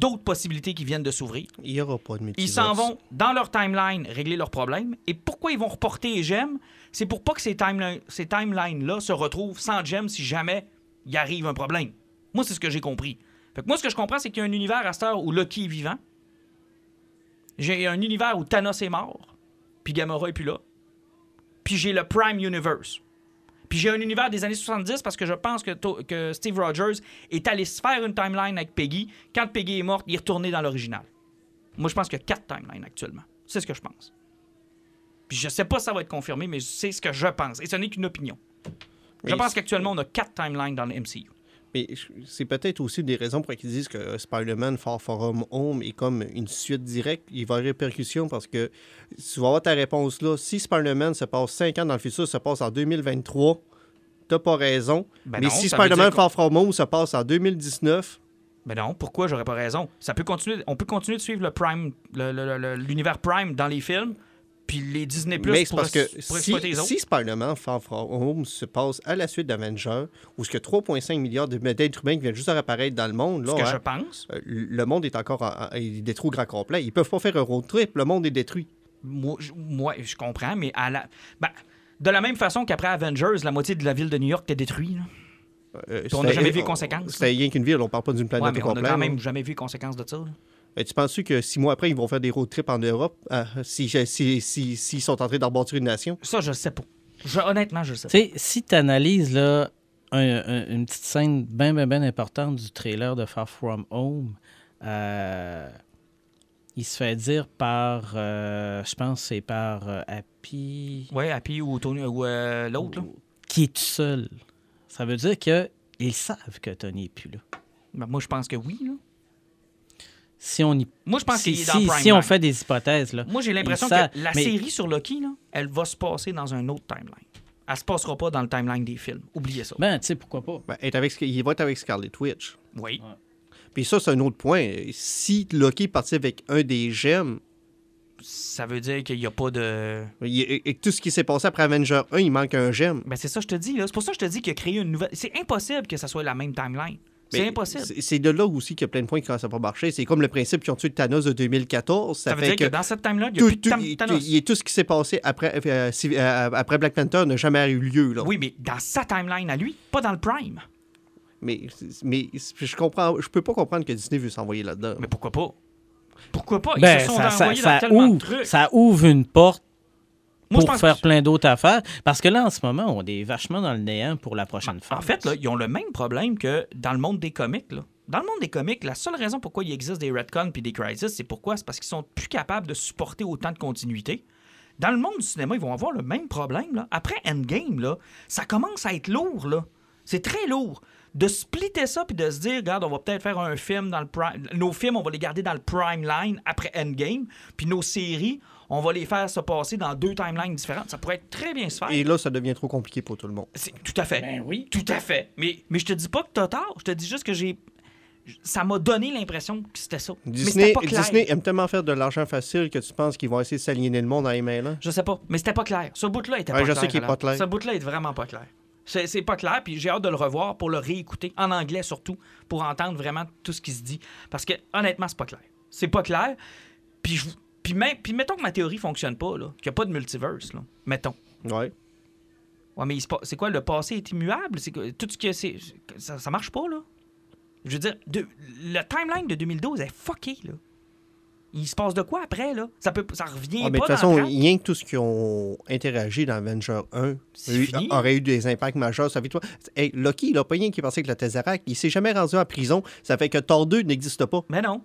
d'autres possibilités qui viennent de s'ouvrir.
Il n'y aura pas de
Ils s'en vont dans leur timeline régler leurs problèmes. Et pourquoi ils vont reporter les gemmes? C'est pour pas que ces timelines-là se retrouvent sans gemmes si jamais il arrive un problème. Moi, c'est ce que j'ai compris. Fait que moi, ce que je comprends, c'est qu'il y a un univers à cette heure où Loki est vivant. J'ai un univers où Thanos est mort. Puis Gamora est plus là. Puis j'ai le Prime Universe. Puis j'ai un univers des années 70 parce que je pense que, que Steve Rogers est allé se faire une timeline avec Peggy. Quand Peggy est morte, il est retourné dans l'original. Moi, je pense qu'il y a quatre timelines actuellement. C'est ce que je pense. Puis je sais pas si ça va être confirmé, mais c'est ce que je pense. Et ce n'est qu'une opinion. Je pense qu'actuellement, on a quatre timelines dans le MCU.
Mais c'est peut-être aussi des raisons pour lesquelles ils disent que Spider-Man Far From Home est comme une suite directe. Il va y avoir répercussions parce que tu vas avoir ta réponse là. Si Spider-Man se passe 5 ans dans le futur, se passe en 2023, t'as pas raison.
Ben
Mais
non,
si Spider-Man Far From Home se passe en 2019,
Ben non, pourquoi j'aurais pas raison? Ça peut continuer, on peut continuer de suivre le Prime, l'univers Prime dans les films, puis les Disney Plus
mais c'est parce que si, si Spider-Man Far From Home se passe à la suite d'Avengers, où ce que 3,5 milliards d'êtres humains qui viennent juste de réapparaître dans le monde,
ce
là,
que
hein,
je pense,
euh, le monde est encore en- il est détruit au grand complet. Ils peuvent pas faire un road trip. Le monde est détruit.
moi, je, moi, je comprends, mais à la, ben, de la même façon qu'après Avengers, la moitié de la ville de New York était détruite. là.
Euh,
on n'a jamais vu les conséquences,
C'était rien qu'une ville, on parle pas d'une planète
Ouais, mais
au
on n'a quand même jamais vu les conséquences de ça. là.
Tu penses que six mois après, ils vont faire des road trips en Europe euh, si, si, si- s'ils sont en train d'embâtir une nation?
Ça, je sais pas. Je- honnêtement, je sais pas.
si tu analyses là, un- un- une petite scène bien, bien, bien importante du trailer de Far From Home, euh, il se fait dire par, euh, je pense, que c'est par euh, Happy,
Ouais, Happy ou, Tony, ou euh, l'autre. là.
qui est tout seul. Ça veut dire qu'ils savent que Tony n'est plus là.
Ben, moi, je pense que oui. là.
Si on, y...
Moi, je pense
si,
qu'il est dans
si-
Prime
si on fait des hypothèses, là,
Moi, j'ai l'impression que la
mais-
série sur Loki, là, elle va se passer dans un autre timeline. Elle se passera pas dans le timeline des films. Oubliez ça.
ben, tu sais, pourquoi pas?
Ben, être avec, il va être avec Scarlet Witch.
Oui.
Puis ça, c'est un autre point. Si Loki est parti avec un des gemmes,
Ça veut dire qu'il n'y a pas de.
il- et, tout ce qui s'est passé après Avenger 1, il manque un gemme.
Ben, c'est ça, que je te dis. là. C'est pour ça que je te dis qu'il a créé une nouvelle. C'est impossible que ça soit la même timeline. C'est impossible.
c'est- de là aussi qu'il y a plein de points qui commencent à pas marcher. C'est comme le principe qu'ils ont tué Thanos de 2014. Ça,
Ça veut
fait
dire que,
que,
dans cette timeline, il n'y a
tout,
plus de
il-
Thanos.
il- tout ce qui s'est passé après, euh, si- euh, après Black Panther n'a jamais eu lieu. Là.
Oui, mais dans sa timeline à lui, pas dans le Prime.
Mais, mais je comprends, je peux pas comprendre que Disney veut s'envoyer là-dedans.
Mais pourquoi pas? Pourquoi pas? Ils
Ben,
se sont
ça, ça-
envoyés
ça
dans tellement de
ouvre,
trucs.
ça ouvre une porte
Moi, je
pour faire
que-
plein d'autres affaires. Parce que là, en ce moment, on est vachement dans le néant pour la prochaine phase.
En fait, là, ils ont le même problème que dans le monde des comics. Là. Dans le monde des comics, la seule raison pourquoi il existe des retcons puis des crises, c'est pourquoi? C'est parce qu'ils sont plus capables de supporter autant de continuité. Dans le monde du cinéma, ils vont avoir le même problème. Là. Après Endgame, là, ça commence à être lourd. Là. C'est très lourd. De splitter ça puis de se dire, regarde, on va peut-être faire un film dans le prime. Nos films, on va les garder dans le prime line après Endgame. Puis nos séries, on va les faire se passer dans deux timelines différentes. Ça pourrait être très bien se faire.
Et là, ça devient trop compliqué pour tout le monde.
C'est- Tout à fait.
Ben oui.
Tout à fait. Mais, mais je te dis pas que t'as tort. Je te dis juste que j'ai. Ça m'a donné l'impression que c'était ça. mais
Disney,
c'était pas clair.
Disney aime tellement faire de l'argent facile que tu penses qu'ils vont essayer de s'aliéner le monde en emailant.
Je sais pas, mais c'était pas clair. Ce bout-là était
Ouais,
pas
je
clair.
sais qu'il est pas clair.
Ce bout-là est vraiment pas clair. C'est c'est pas clair, puis j'ai hâte de le revoir pour le réécouter, en anglais surtout, pour entendre vraiment tout ce qui se dit. Parce que, honnêtement, c'est pas clair. C'est pas clair. Puis, je- puis, même, puis mettons que ma théorie fonctionne pas, là, qu'il n'y a pas de multiverse, là. Mettons.
Ouais.
Ouais, mais c'est quoi, le passé est immuable? C'est que- tout ce que c'est. Ça, ça marche pas, là. Je veux dire, de- le timeline de 2012 est fucké, là. Il se passe de quoi après, là? Ça, peut, ça revient
Ah, mais de toute façon, rien que tout ce qui ont interagi dans Avenger 1
C'est
lui,
fini.
aurait eu des impacts majeurs. Ça fait toi. Hey, Loki, il n'a pas rien qui pensait que le Tesseract. Il s'est jamais rendu en prison. Ça fait que Thor 2 n'existe pas.
Mais non.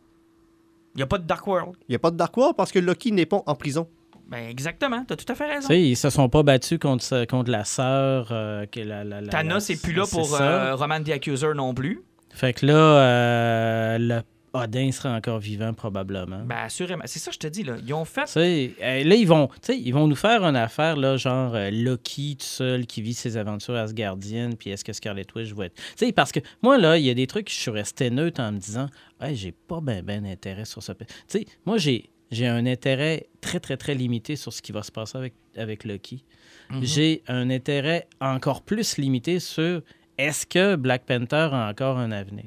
Il n'y a pas de Dark World.
Il n'y a pas de Dark World parce que Loki n'est pas en prison.
Ben exactement, t'as tout à fait raison.
Tu sais, ils se sont pas battus contre, contre la sœur. euh, la, la, la-
Thanos n'est plus là pour euh, Roman the Accuser non plus.
Fait que là, euh, le Odin sera encore vivant probablement.
Ben assurément. C'est ça que je te dis, là. Ils ont fait.
Euh, là, ils vont, tu sais, ils vont nous faire une affaire, là, genre euh, Loki tout seul qui vit ses aventures asgardiennes, puis est-ce que Scarlet Witch va être. Tu sais, parce que moi, là, il y a des trucs, je suis resté neutre en me disant, hey, j'ai pas ben, ben intérêt sur ça. Tu sais, moi, j'ai. J'ai un intérêt très, très, très limité sur ce qui va se passer avec, avec Loki.
Mhm.
J'ai un intérêt encore plus limité sur est-ce que Black Panther a encore un avenir?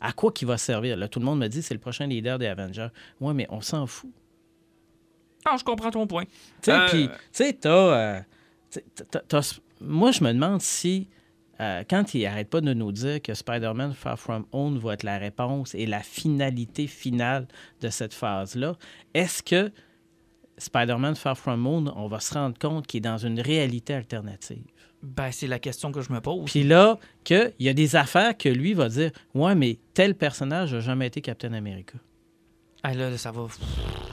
À quoi qu'il va servir? Là, tout le monde me dit c'est le prochain leader des Avengers. Ouais, mais on s'en fout.
Non, je comprends ton point.
Tu sais,
Euh,
Moi, je me demande si, euh, quand il arrête pas de nous dire que Spider-Man Far From Home va être la réponse et la finalité finale de cette phase-là, est-ce que Spider-Man Far From Home, on va se rendre compte qu'il est dans une réalité alternative?
Ben, c'est la question que je me pose.
Puis là, qu'il y a des affaires que lui va dire Ouais, mais tel personnage n'a jamais été Captain America.
Ah, là, ça va.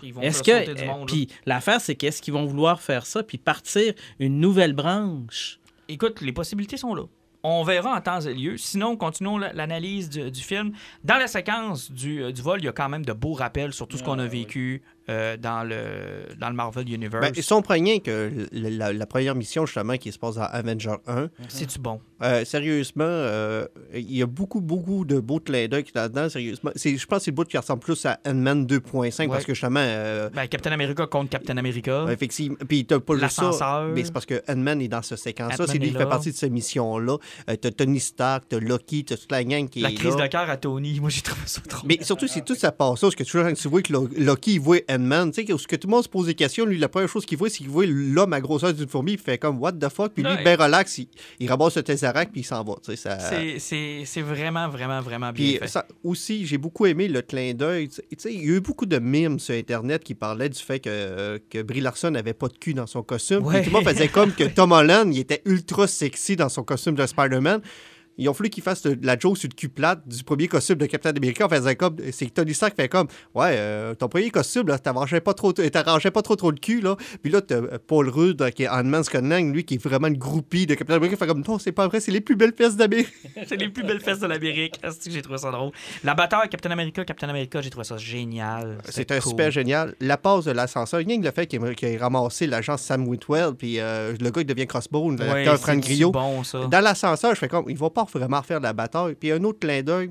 Ils vont
Est-ce que.
du
euh,
monde.
Puis l'affaire, c'est qu'est-ce qu'ils vont vouloir faire ça, puis partir une nouvelle branche?
Écoute, les possibilités sont là. On verra en temps et lieu. Sinon, continuons la- l'analyse du, du film. Dans la séquence du, euh, du vol, il y a quand même de beaux rappels sur tout ce qu'on a vécu euh, dans, le, dans le Marvel Universe.
Ben, ils sont prégnés que le- la, la première mission, justement, qui se passe dans Avenger 1,
C'est-tu bon?
euh, sérieusement, euh, il y a beaucoup, beaucoup de beaux clins d'œil là-dedans. Sérieusement, je pense que c'est le bout qui ressemble plus à Ant-Man 2.5 parce
Ouais.
que justement.
Ben, Captain America contre Captain America.
Effectivement. Puis t'as pas juste ça. Mais c'est parce que Ant-Man est dans ce séquence-là. C'est lui qui fait partie de cette mission-là. T'as Tony Stark, t'as Loki, t'as toute la gang qui
La
est
crise
là.
de cœur à Tony. Moi, j'ai trouvé ça trop.
Mais surtout, c'est tout ça passe parce que tu vois, que Lo- Loki il voit Ant-Man, tu sais, que, ce que tout le monde se pose des questions, lui, la première chose qu'il voit, c'est qu'il voit l'homme à grosseur d'une fourmi, il fait comme What the fuck, puis lui, ben relax, il, il ramasse le Tesseract, puis il s'en va. tu sais, Ça...
C'est- vraiment, vraiment, vraiment bien
Puis
fait.
ça, aussi, j'ai beaucoup aimé le clin d'œil. Il y a eu beaucoup de mimes sur Internet qui parlaient du fait que, euh, que Brie Larson n'avait pas de cul dans son costume.
Ouais.
tout le monde faisait comme que Tom Holland, il était ultra sexy dans son costume de Spider-Man. Ils ont fallu qu'il fasse de- la joke sur le cul plate du premier costume de Captain America. Faisait comme. C'est Tony Stark fait comme. Ouais, euh, ton premier costume, là, t'arrangeais pas trop, t'arrangeais pas trop trop le cul, là. Puis là, t'as euh, Paul Rudd, euh, qui est Ant-Man lui, qui est vraiment une groupie de Captain America. fait comme. Non, c'est pas vrai, c'est les plus belles pièces d'Amérique.
C'est les plus belles fesses de l'Amérique. Est-ce que j'ai trouvé ça drôle? La bataille Captain America, Captain America, j'ai trouvé ça génial.
C'est un
cool.
super génial. La passe de l'ascenseur, rien que le fait qu'il ait, ramassé l'agent Sam Whitwell, puis euh, le gars, il devient Crossbone,
Ouais,
l'acteur Frank
c'est-tu
Grillo.
bon, ça.
Dans l'ascenseur, je fais comme, il va pas vraiment refaire la bataille. Puis un autre clin d'œil,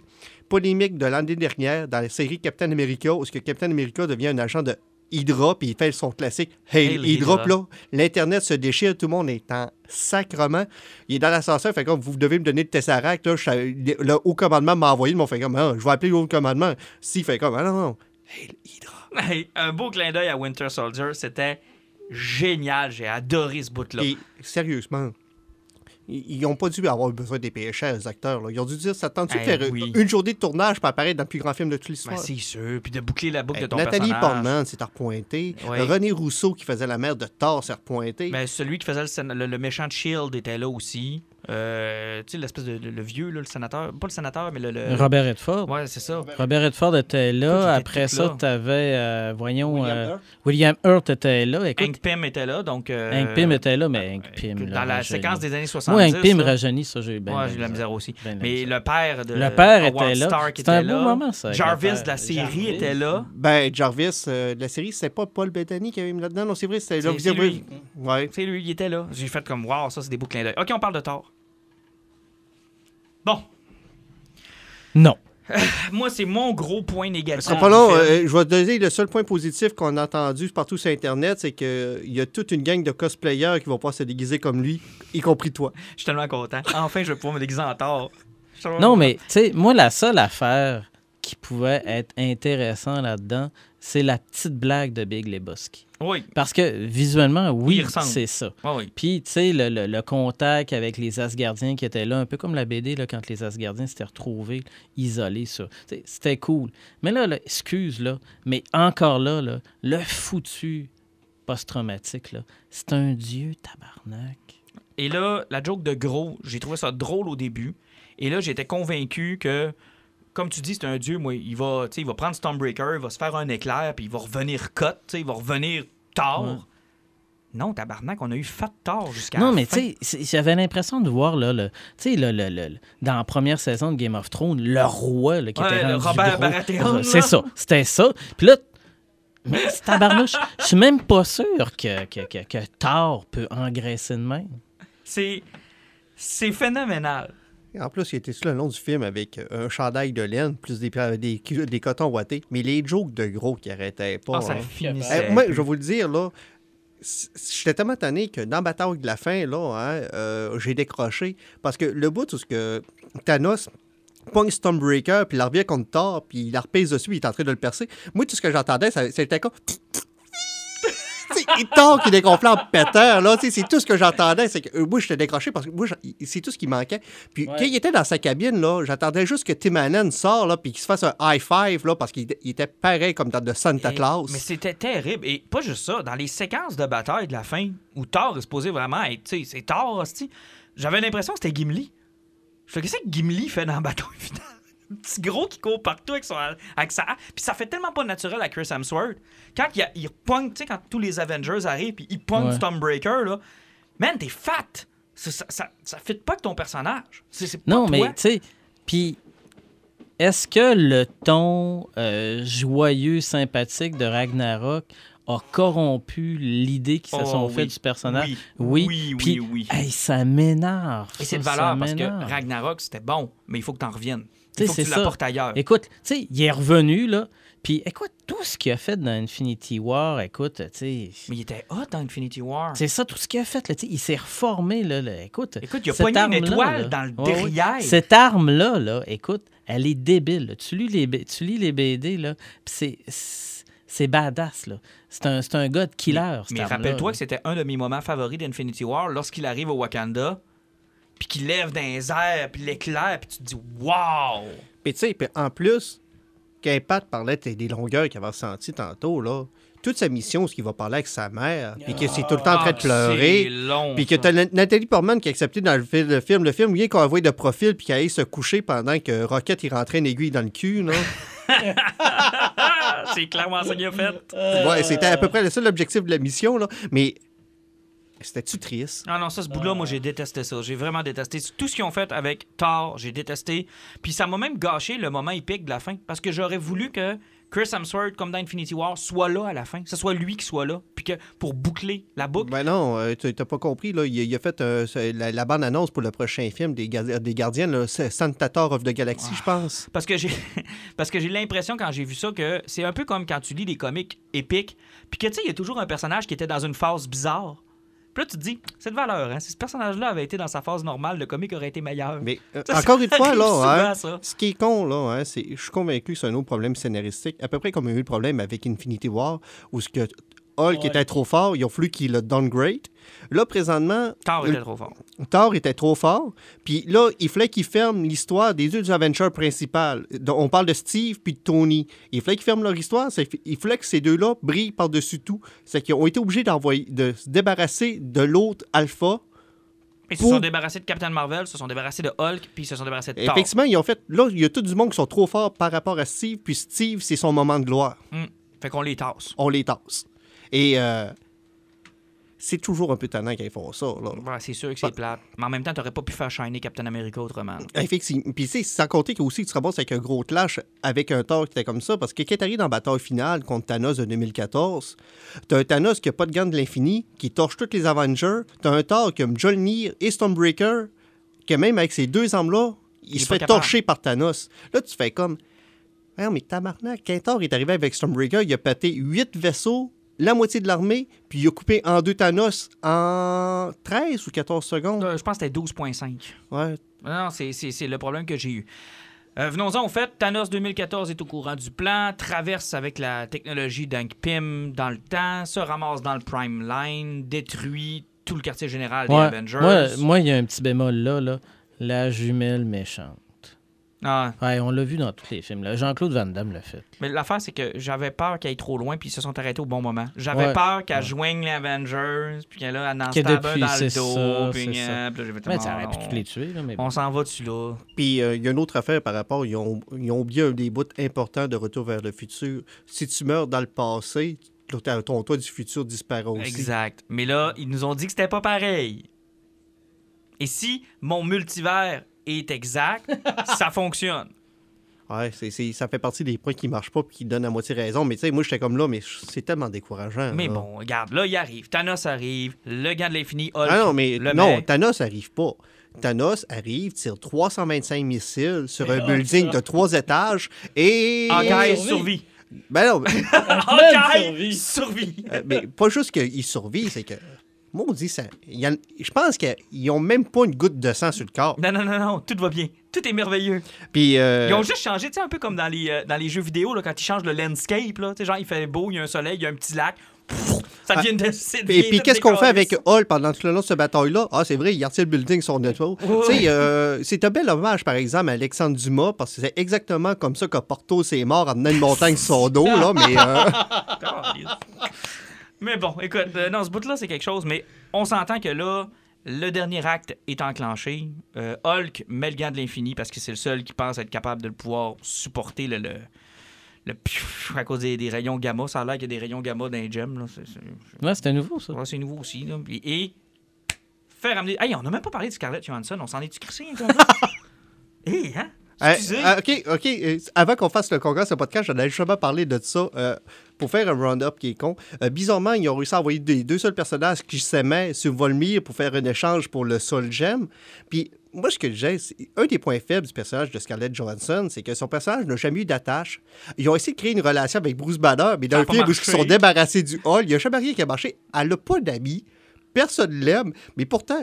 polémique de l'année dernière, dans la série Captain America, où ce que Captain America devient un agent de Hydra, puis il fait son classique Hail Hydra. Là, l'Internet se déchire, tout le monde est en sacrement. Il est dans l'ascenseur, il fait comme, vous devez me donner le Tesseract. Là, je savais- le haut commandement m'a envoyé, m'ont fait comme, Ah, je vais appeler le haut commandement. Si, il fait comme, ah non, non, Hail Hydra.
Hey, un beau clin d'œil à Winter Soldier, c'était génial. J'ai adoré ce bout-là.
Et sérieusement, ils n'ont pas dû avoir besoin des cher les acteurs. là. Ils ont dû dire, ça tente-tu de
Eh
faire
oui.
une journée de tournage pour apparaître dans le plus grand film de toute
Ben,
l'histoire?
c'est sûr. Puis de boucler la boucle
Hey,
de ton
Nathalie
personnage.
Portman s'est repointée.
Oui.
René Rousseau, qui faisait la mère de Thor, s'est repointé.
Ben, celui qui faisait le, le- le méchant de Shield était là aussi. Euh, tu sais, l'espèce de, le vieux, là, le sénateur. Pas le sénateur, mais le. le-
Robert Redford.
Ouais, c'est ça.
Robert Redford était là.
était
Après ça, tu avais, voyons,
William
euh,
Hurt.
William Hurt était là. Écoute,
Hank Pym était là, donc. euh,
Hank Pym était là, mais Hank Pym.
Dans
l'a
séquence des années 70.
Moi, Hank Pym
là,
rajeuni, ça, j'ai eu bien.
Ouais, j'ai eu de la misère aussi.
Ben,
Mais le père de.
Le père
Howard
était là.
Stark
C'était un
était
beau
là.
moment, ça.
Jarvis de la série
Jarvis.
était là.
Ben, Jarvis, euh, de la série, c'était pas Paul Bettany qui avait mis là-dedans. Non, c'est vrai, c'était là.
C'est- c'est lui.
Ouais.
C'est lui, il était là. J'ai fait comme, wow, ça, c'est des beaux clins d'œil. OK, on parle de Thor. Bon,
Non.
moi, c'est mon gros point négatif.
Ce sera pas long.
du film.
euh, je vais te donner le seul point positif qu'on a entendu partout sur Internet, c'est qu'il y a toute une gang de cosplayers qui vont pas se déguiser comme lui, y compris toi.
Je suis tellement content. Enfin, je vais pouvoir me déguiser en tellement
Non, mais, tu sais, moi, la seule affaire qui pouvait être intéressant là-dedans, c'est la petite blague de Big Lebowski.
Oui,
Parce que visuellement, oui, c'est ça.
oui, oui.
Puis, tu sais, le, le- le contact avec les Asgardiens qui étaient là, un peu comme la BD, là, quand les Asgardiens s'étaient retrouvés isolés, ça. C'était cool. Mais là, là, excuse, là, mais encore là, là le foutu post-traumatique, là, c'est un dieu tabarnak.
Et là, la joke de gros, j'ai trouvé ça drôle au début. Et là, j'étais convaincu que, comme tu dis, c'est un dieu, moi, il va, il va prendre Stormbreaker, il va se faire un éclair, puis il va revenir cut, il va revenir tard.
Ouais.
Non, tabarnak, on a eu fat tard jusqu'à
Non,
la
mais tu sais, j'avais l'impression de voir, là, le, tu sais, le, le- le- dans la première saison de Game of Thrones, le roi, là, qui
Ouais,
était
le Robert. Baratheon,
C'est ça, c'était ça. Puis là, mais tabarnouche, je suis même pas sûr que, que, que, que Thor peut engraisser de même.
C'est, c'est phénoménal.
En plus, il était sur le long du film avec euh, un chandail de laine, plus des, des, cotons ouatés. Mais les jokes de gros qui arrêtaient pas.
Ah, ça
hein.
finissait.
Eh, moi, je vais vous le dire, là, j'étais tellement tanné que dans Bataille de la fin, là, hein, euh, j'ai décroché. Parce que le bout où ce que Thanos pogne Stormbreaker, puis il revient contre Thor, puis il la repèse dessus, puis il est en train de le percer. Moi, tout ce que j'entendais, c'était comme... Il Thor qui dégonflait en pétant, là, c'est tout ce que j'entendais. C'est que euh, moi, j'étais décroché parce que moi, c'est tout ce qui manquait. Puis
Ouais.
quand il était dans sa cabine, là, j'attendais juste que Tim Allen sort, là, puis qu'il se fasse un high five, là, parce qu'il était- il était pareil comme dans The Santa
Et-
Claus.
Mais c'était terrible. Et pas juste ça, dans les séquences de bataille de la fin, où Thor est supposé vraiment être, tu sais, c'est Thor, j'avais l'impression que c'était Gimli. Je fais, qu'est-ce que Gimli fait dans le bateau final? Petit gros qui court partout avec, son, avec sa. Puis ça fait tellement pas naturel à Chris Hemsworth. Quand il, il tu sais, quand tous les Avengers arrivent, puis il pogne
Ouais.
Stormbreaker, là, man, t'es fat! Ça, ça, ça, ça fit pas avec ton personnage.
Non, mais tu sais, puis est-ce que le ton euh, joyeux, sympathique de Ragnarok a corrompu l'idée qu'ils se
Oh,
sont fait
oui.
du personnage?
Oui,
Oui,
oui,
puis,
oui, oui.
Hey, ça m'énerve.
Et c'est de valeur parce que. Ragnarok, c'était bon, mais il faut que t'en reviennes. Il faut que tu
ça.
l'apportes ailleurs.
Écoute, tu sais, il est revenu, là. Puis écoute, tout ce qu'il a fait dans Infinity War, écoute, tu sais.
Mais il était hot dans Infinity War.
C'est ça tout ce qu'il a fait, là, il s'est reformé, là, là, écoute.
Écoute, il a pogné une étoile
là.
dans le
Ouais,
derrière.
Cette arme-là, là, écoute, elle est débile. là. Tu, lis les, tu lis les BD, là, puis c'est- c'est badass, là. C'est un, c'est un gars de killer,
Mais
arme-là,
rappelle-toi que c'était un de mes moments favoris d'Infinity War lorsqu'il arrive au Wakanda, puis qu'il lève dans les airs, puis l'éclair, puis tu te dis Wow!
Puis tu sais, en plus, quand Pat parlait de- des longueurs qu'il avait ressenties tantôt, là, toute sa mission, ce qu'il va parler avec sa mère, puis que c'est tout le temps en train de
Ah,
pleurer. Puis que t'as Na- Nathalie Portman qui a accepté dans le, fi- le film. Le film, bien qu'on voit de profil puis qu'elle aille se coucher pendant que Rocket il rentrait une aiguille dans le cul. là.
Ah, c'est clairement ça qu'il a fait.
Ouais, c'était à peu près le seul objectif de la mission. Là. Mais c'était-tu triste?
Ah non, ça, ce bout-là, moi, j'ai détesté ça. J'ai vraiment détesté. Tout ce qu'ils ont fait avec Thor, j'ai détesté. Puis ça m'a même gâché le moment épique de la fin. Parce que j'aurais voulu que Chris Hemsworth, comme dans Infinity War, soit là à la fin. Que ce soit lui qui soit là. Puis que pour boucler la boucle.
Ben non, euh, t'as pas compris. Là. Il, a, il a fait euh, la, la bande-annonce pour le prochain film des, Gardi- des là, Santa of the Galaxy, je pense.
Parce que j'ai parce que j'ai l'impression quand j'ai vu ça que c'est un peu comme quand tu lis des comics épiques, puis que tu sais il y a toujours un personnage qui était dans une phase bizarre. Puis là tu te dis c'est de valeur hein, si ce personnage-là avait été dans sa phase normale, le comic aurait été meilleur.
Mais euh,
Ça,
encore
ça
une fois, là, hein, ce qui est con, là, hein, c'est, je suis convaincu que c'est un autre problème scénaristique, à peu près comme il y a eu le problème avec Infinity War, où ce que Hulk était trop fort, il a fallu qu'il le downgrade. Là, présentement,
Thor était trop fort.
Thor était trop fort. Puis là, il fallait qu'il ferme l'histoire des deux Avengers principales. On parle de Steve puis de Tony. Il fallait qu'ils ferment leur histoire. Il fallait que ces deux-là brillent par-dessus tout. C'est qu'ils ont été obligés d'envoyer, de se débarrasser de l'autre Alpha
Ils se sont débarrassés de Captain Marvel, se sont débarrassés de Hulk, puis ils se sont débarrassés de Thor.
Effectivement, ils ont fait. Là, il y a tout du monde qui sont trop forts par rapport à Steve, puis Steve, c'est son moment de gloire.
Hmm. Fait qu'on les tasse.
On les tasse. Et euh, c'est toujours un peu tannant quand ils font ça. Là.
Ouais, c'est sûr que c'est plate. Mais en même temps, t'aurais pas pu faire shiner Captain America autrement.
Effectivement. Puis, tu sais, sans compter qu'aussi, tu te ramasses avec un gros clash avec un Thor qui était comme ça, parce que quand t'arrives dans la bataille finale contre Thanos de 2014, t'as un Thanos qui a pas de gants de l'infini, qui torche tous les Avengers, t'as un Thor comme Mjolnir et Stormbreaker, que même avec ces deux armes-là, il,
Il
se fait
capable.
torcher par Thanos. Là, tu fais comme. Ouais, mais tabarnak, quand Thor est arrivé avec Stormbreaker, il a pété huit vaisseaux, la moitié de l'armée, puis il a coupé en deux Thanos en 13 ou 14 secondes.
Euh, Je pense que c'était 12.5.
Ouais,
Non, c'est- c'est c'est le problème que j'ai eu. Euh, Venons-en au fait, Thanos 2014 est au courant du plan, traverse avec la technologie d'Hank Pym dans le temps, se ramasse dans le Prime Line, détruit tout le quartier général des
Ouais.
Avengers.
Moi, moi, il y a un petit bémol là, là. La jumelle méchante.
Ah,
Ouais, on l'a vu dans tous les films. là. Jean-Claude Van Damme l'a fait.
mais l'affaire, c'est que j'avais peur qu'elle aille trop loin, puis ils se sont arrêtés au bon moment. J'avais
Ouais.
peur qu'elle
Ouais.
joigne les Avengers, puis qu'elle a dans le dos,
ça,
puis
ça.
euh, puis là,
Mais
bon,
ça aurait pu
on-
toutes les tuer, là, mais.
On s'en va dessus là.
Puis euh, il y a une autre affaire par rapport, ils ont, ils ont oublié un des bouts importants de Retour vers le futur. Si tu meurs dans le passé, ton, ton toi du futur disparaît aussi.
Exact. Mais là, ils nous ont dit que c'était pas pareil. Et si mon multivers est exact, ça fonctionne.
Ouais, c'est, c'est- ça fait partie des points qui marchent pas puis qui donnent à moitié raison. Mais tu sais, moi, j'étais comme là, mais c'est tellement décourageant.
Mais
là.
bon, regarde, là, il arrive. Thanos arrive, le gant de l'infini, Hulk.
Ah non, mais
le
non. Thanos arrive pas. Thanos arrive, tire 325 missiles sur un building de trois étages et.
Hawkeye
survit.
survit.
Ben non, mais-
Hawkeye survit.
Euh, mais pas juste qu'il survit, c'est que. Moi, on dit ça. il y en- je pense qu'ils ont même pas une goutte de sang sur le corps.
Non, non, non, non, tout va bien. Tout est merveilleux.
Puis. euh,
Ils ont juste changé, tu sais, un peu comme dans les, euh, dans les jeux vidéo, là, quand ils changent le landscape, là. Tu sais, genre, il fait beau, il y a un soleil, il y a un petit lac. Ça devient de. c'est-
Et puis, qu'est-ce qu'on fait avec. Hall pendant tout le long de cette bataille-là? Ah, c'est vrai, il retire le building sur notre. Tu sais, euh, c'est un bel hommage, par exemple, à Alexandre Dumas, parce que c'est exactement comme ça que Porto s'est mort en menant une montagne sur son dos, là, mais...
Mais bon, écoute, euh, non, ce bout-là, c'est quelque chose, mais on s'entend que là, le dernier acte est enclenché. Euh, Hulk met le gant de l'infini parce que c'est le seul qui pense être capable de le pouvoir supporter le. le le à cause des, des rayons gamma, ça a l'air qu'il y a des rayons gamma dans les gems. Là. C'est, c'est-
Ouais, c'était nouveau, ça.
ouais, c'est nouveau aussi. Là. Et, et faire amener. Hey, on n'a même pas parlé de Scarlett Johansson, on s'en est-tu crissé un peu? Hé, hein?
Euh,
Excusez.
euh, OK, OK. euh, avant qu'on fasse le congrès, ce podcast, j'en avais justement parlé de ça euh, pour faire un round-up qui est con. Euh, bizarrement, ils ont réussi à envoyer des deux seuls personnages qui s'aimaient sur Volmir pour faire un échange pour le Soul Gem. Puis, moi, ce que j'ai, c'est un des points faibles du personnage de Scarlett Johansson, c'est que son personnage n'a jamais eu d'attache. Ils ont essayé de créer une relation avec Bruce Banner, mais dans le film où ils sont débarrassés du hall, il n'y a jamais rien qui a marché. Elle n'a pas d'amis. Personne l'aime. Mais pourtant,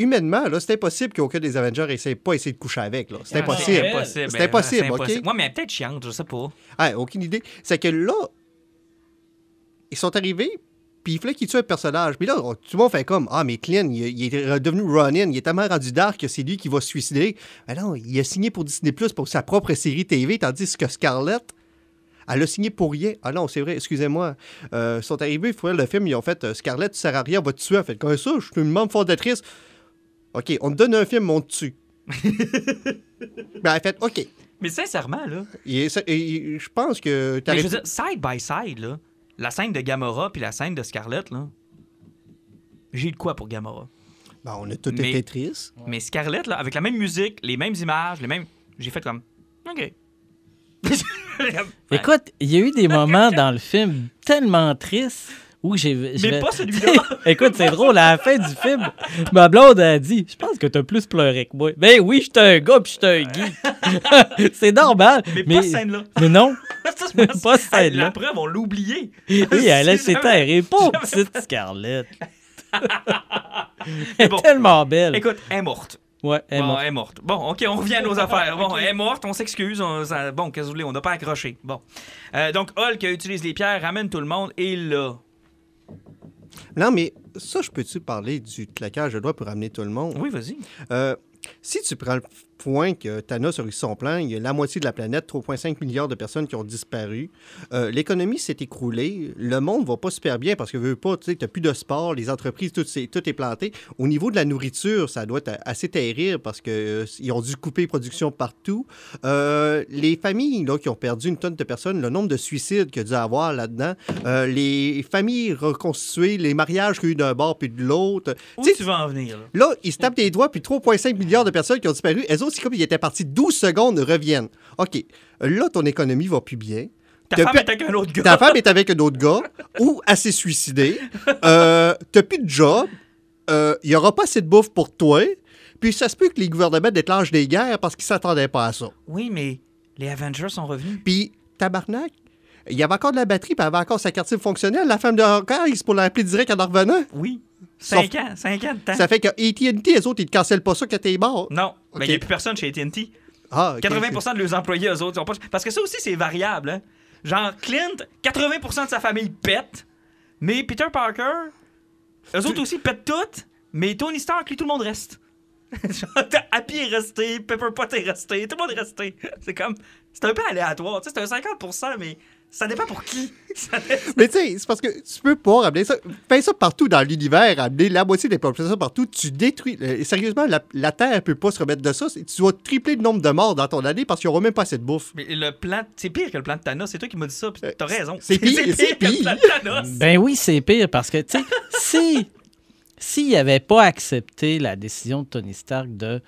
humainement, là, c'est impossible qu'aucun des Avengers essaie pas essayer de coucher avec. là. C'est
Ah,
impossible.
C'est impossible.
C'est
ben,
impossible,
impossible. Ouais, mais elle est peut-être chiante, je sais pas.
Ah, aucune idée. C'est que là, ils sont arrivés, puis il fallait qu'ils tuent un personnage. Puis là, on- tout le monde fait comme Ah, mais Clint, il, il est devenu Ronin, il est tellement rendu dark que c'est lui qui va se suicider. Mais non, il a signé pour Disney Plus pour sa propre série TV, tandis que Scarlett, elle a signé pour rien. Ah non, c'est vrai, excusez-moi. Euh, ils sont arrivés, il faut voir le film, ils ont fait euh, Scarlett, tu sers à rien, on va te tuer. Elle fait comme ça, je suis une membre fondatrice. OK, on te donne un film, on te tue. ben, elle fait OK.
Mais sincèrement, là.
Et, ça- et je pense que
Mais je veux dire, side by side, là, la scène de Gamora puis la scène de Scarlett, là, j'ai de quoi pour Gamora?
Ben, on a tout
Mais-
été tristes.
Mais Scarlett, là, avec la même musique, les mêmes images, les mêmes. J'ai fait comme. OK.
Écoute, il y a eu des moments dans le film tellement tristes où j'ai.
Mais pas celui-là.
Écoute, c'est drôle, à la fin du film, ma blonde a dit Je pense que t'as plus pleuré que moi. Ben oui, j'étais un gars puis j'étais un geek. c'est normal.
Mais, pas cette scène-là.
mais non. Pas cette scène-là.
La preuve, on l'a oublié.
Oui, elle a
C'est
terrée. Pauvre petite Scarlett. Elle est
bon.
tellement belle.
Écoute, elle est morte.
Ouais, elle est
bon,
morte.
elle est morte. Bon, OK, on revient à nos affaires. Bon, elle est morte, on s'excuse. Bon, qu'est-ce que vous voulez, on n'a pas accroché. Bon. Euh, donc, Hulk utilise les pierres, ramène tout le monde, et là.
Non, mais ça, je peux-tu parler du claquage de doigts pour ramener tout le monde?
Oui, vas-y.
Euh, si tu prends le point que Thanos a réussi son plan. Il y a la moitié de la planète, 3,5 milliards de personnes qui ont disparu. Euh, L'économie s'est écroulée. Le monde va pas super bien parce que, veux pas, tu n'as plus de sport, les entreprises, tout, c'est- tout est planté. Au niveau de la nourriture, ça doit être assez terrible parce qu'ils ont dû couper production partout. Euh, les familles là, qui ont perdu une tonne de personnes, le nombre de suicides qu'il y a dû avoir là-dedans, euh, les familles reconstituées, les mariages qu'il y a eu d'un bord puis de l'autre.
Où
Tu sais,
tu vas en venir? là?
Là, ils se tapent des doigts, puis 3,5 milliards de personnes qui ont disparu. Elles autres, c'est comme ils étaient partis 12 secondes, reviennent. OK, là, ton économie va plus bien.
Ta femme est avec un autre gars.
Ta femme est avec un autre gars ou elle s'est suicidée. Euh, T'as plus de job. Euh, Il y aura pas assez de bouffe pour toi. Puis ça se peut que les gouvernements déclenchent des guerres parce qu'ils s'attendaient pas à ça.
Oui, mais les Avengers sont revenus.
Puis, tabarnak, il y avait encore de la batterie, puis elle avait encore sa carte fonctionnelle. La femme de Hawkeye, c'est pour l'appeler direct en revenant.
Oui.
Sauf-
Cinq ans. Cinq ans de temps.
Ça fait que AT&T, les autres, ils te cancellent pas ça quand t'es mort.
Non, mais il
Ok.
n'y a plus personne chez AT&T.
Ah, ok.
80% de leurs employés, eux autres, ils ont pas... Parce que ça aussi, c'est variable. Hein? Genre, Clint, 80% de sa famille pète, mais Peter Parker, eux autres aussi pètent toutes, mais Tony Stark, lui, tout le monde reste. Genre, Happy est resté, Pepper Pot est resté, tout le monde est resté. C'est comme... C'est un peu aléatoire. Tu sais, c'est un 50 mais ça dépend pour qui. Dépend-
Mais tu sais, c'est parce que tu peux pas ramener ça. Fais ça partout dans l'univers, amener la moitié des populations partout, tu détruis. euh, sérieusement, la, la Terre peut pas se remettre de ça. Tu vas tripler le nombre de morts dans ton année parce qu'il n'y aura même pas assez de bouffe.
Mais le plan, c'est pire que le plan de Thanos. C'est toi qui m'as dit ça, puis t'as raison.
c'est pire, c'est
que le plan de Thanos.
Ben oui, c'est pire parce que, tu sais, si s'il n'avait pas accepté la décision de Tony Stark de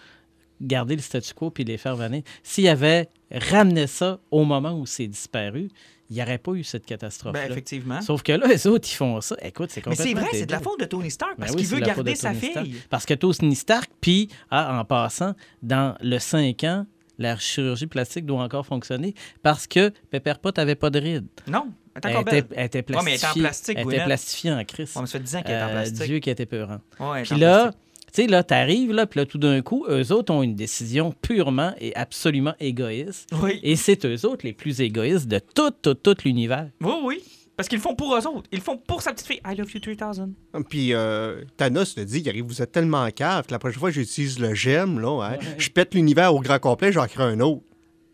garder le statu quo puis les faire venir, s'il avait ramené ça au moment où c'est disparu, il n'y aurait pas eu cette catastrophe-là.
Ben, effectivement.
Sauf que là, les autres, ils font ça. Écoute, c'est
Mais
complètement
c'est vrai, c'est de la faute de Tony Stark parce
Ben oui,
qu'il veut garder
de
sa
Stark.
fille.
Parce que Tony Stark, puis, ah, en passant, dans le 5 ans, la chirurgie plastique doit encore fonctionner parce que Pepper Pot n'avait pas de rides.
Non, elle
était, elle était
Ouais, mais elle est en
plastifiée.
plastique,
Elle était plastifiée en crise.
Mais ça fait 10 ans qu'elle est en
Euh,
plastique.
Dieu qui était peurant.
Ouais,
Puis là,
plastique.
Tu sais, là, t'arrives, là, puis là, tout d'un coup, eux autres ont une décision purement et absolument égoïste.
Oui.
Et c'est eux autres les plus égoïstes de tout, tout, tout l'univers.
Oui, oui. Parce qu'ils le font pour eux autres. Ils le font pour sa petite fille. I love you 3000.
Puis euh, Thanos le dit, il arrive, vous êtes tellement cave que la prochaine fois que j'utilise le gemme, là, hein, je pète l'univers au grand complet, j'en crée un autre.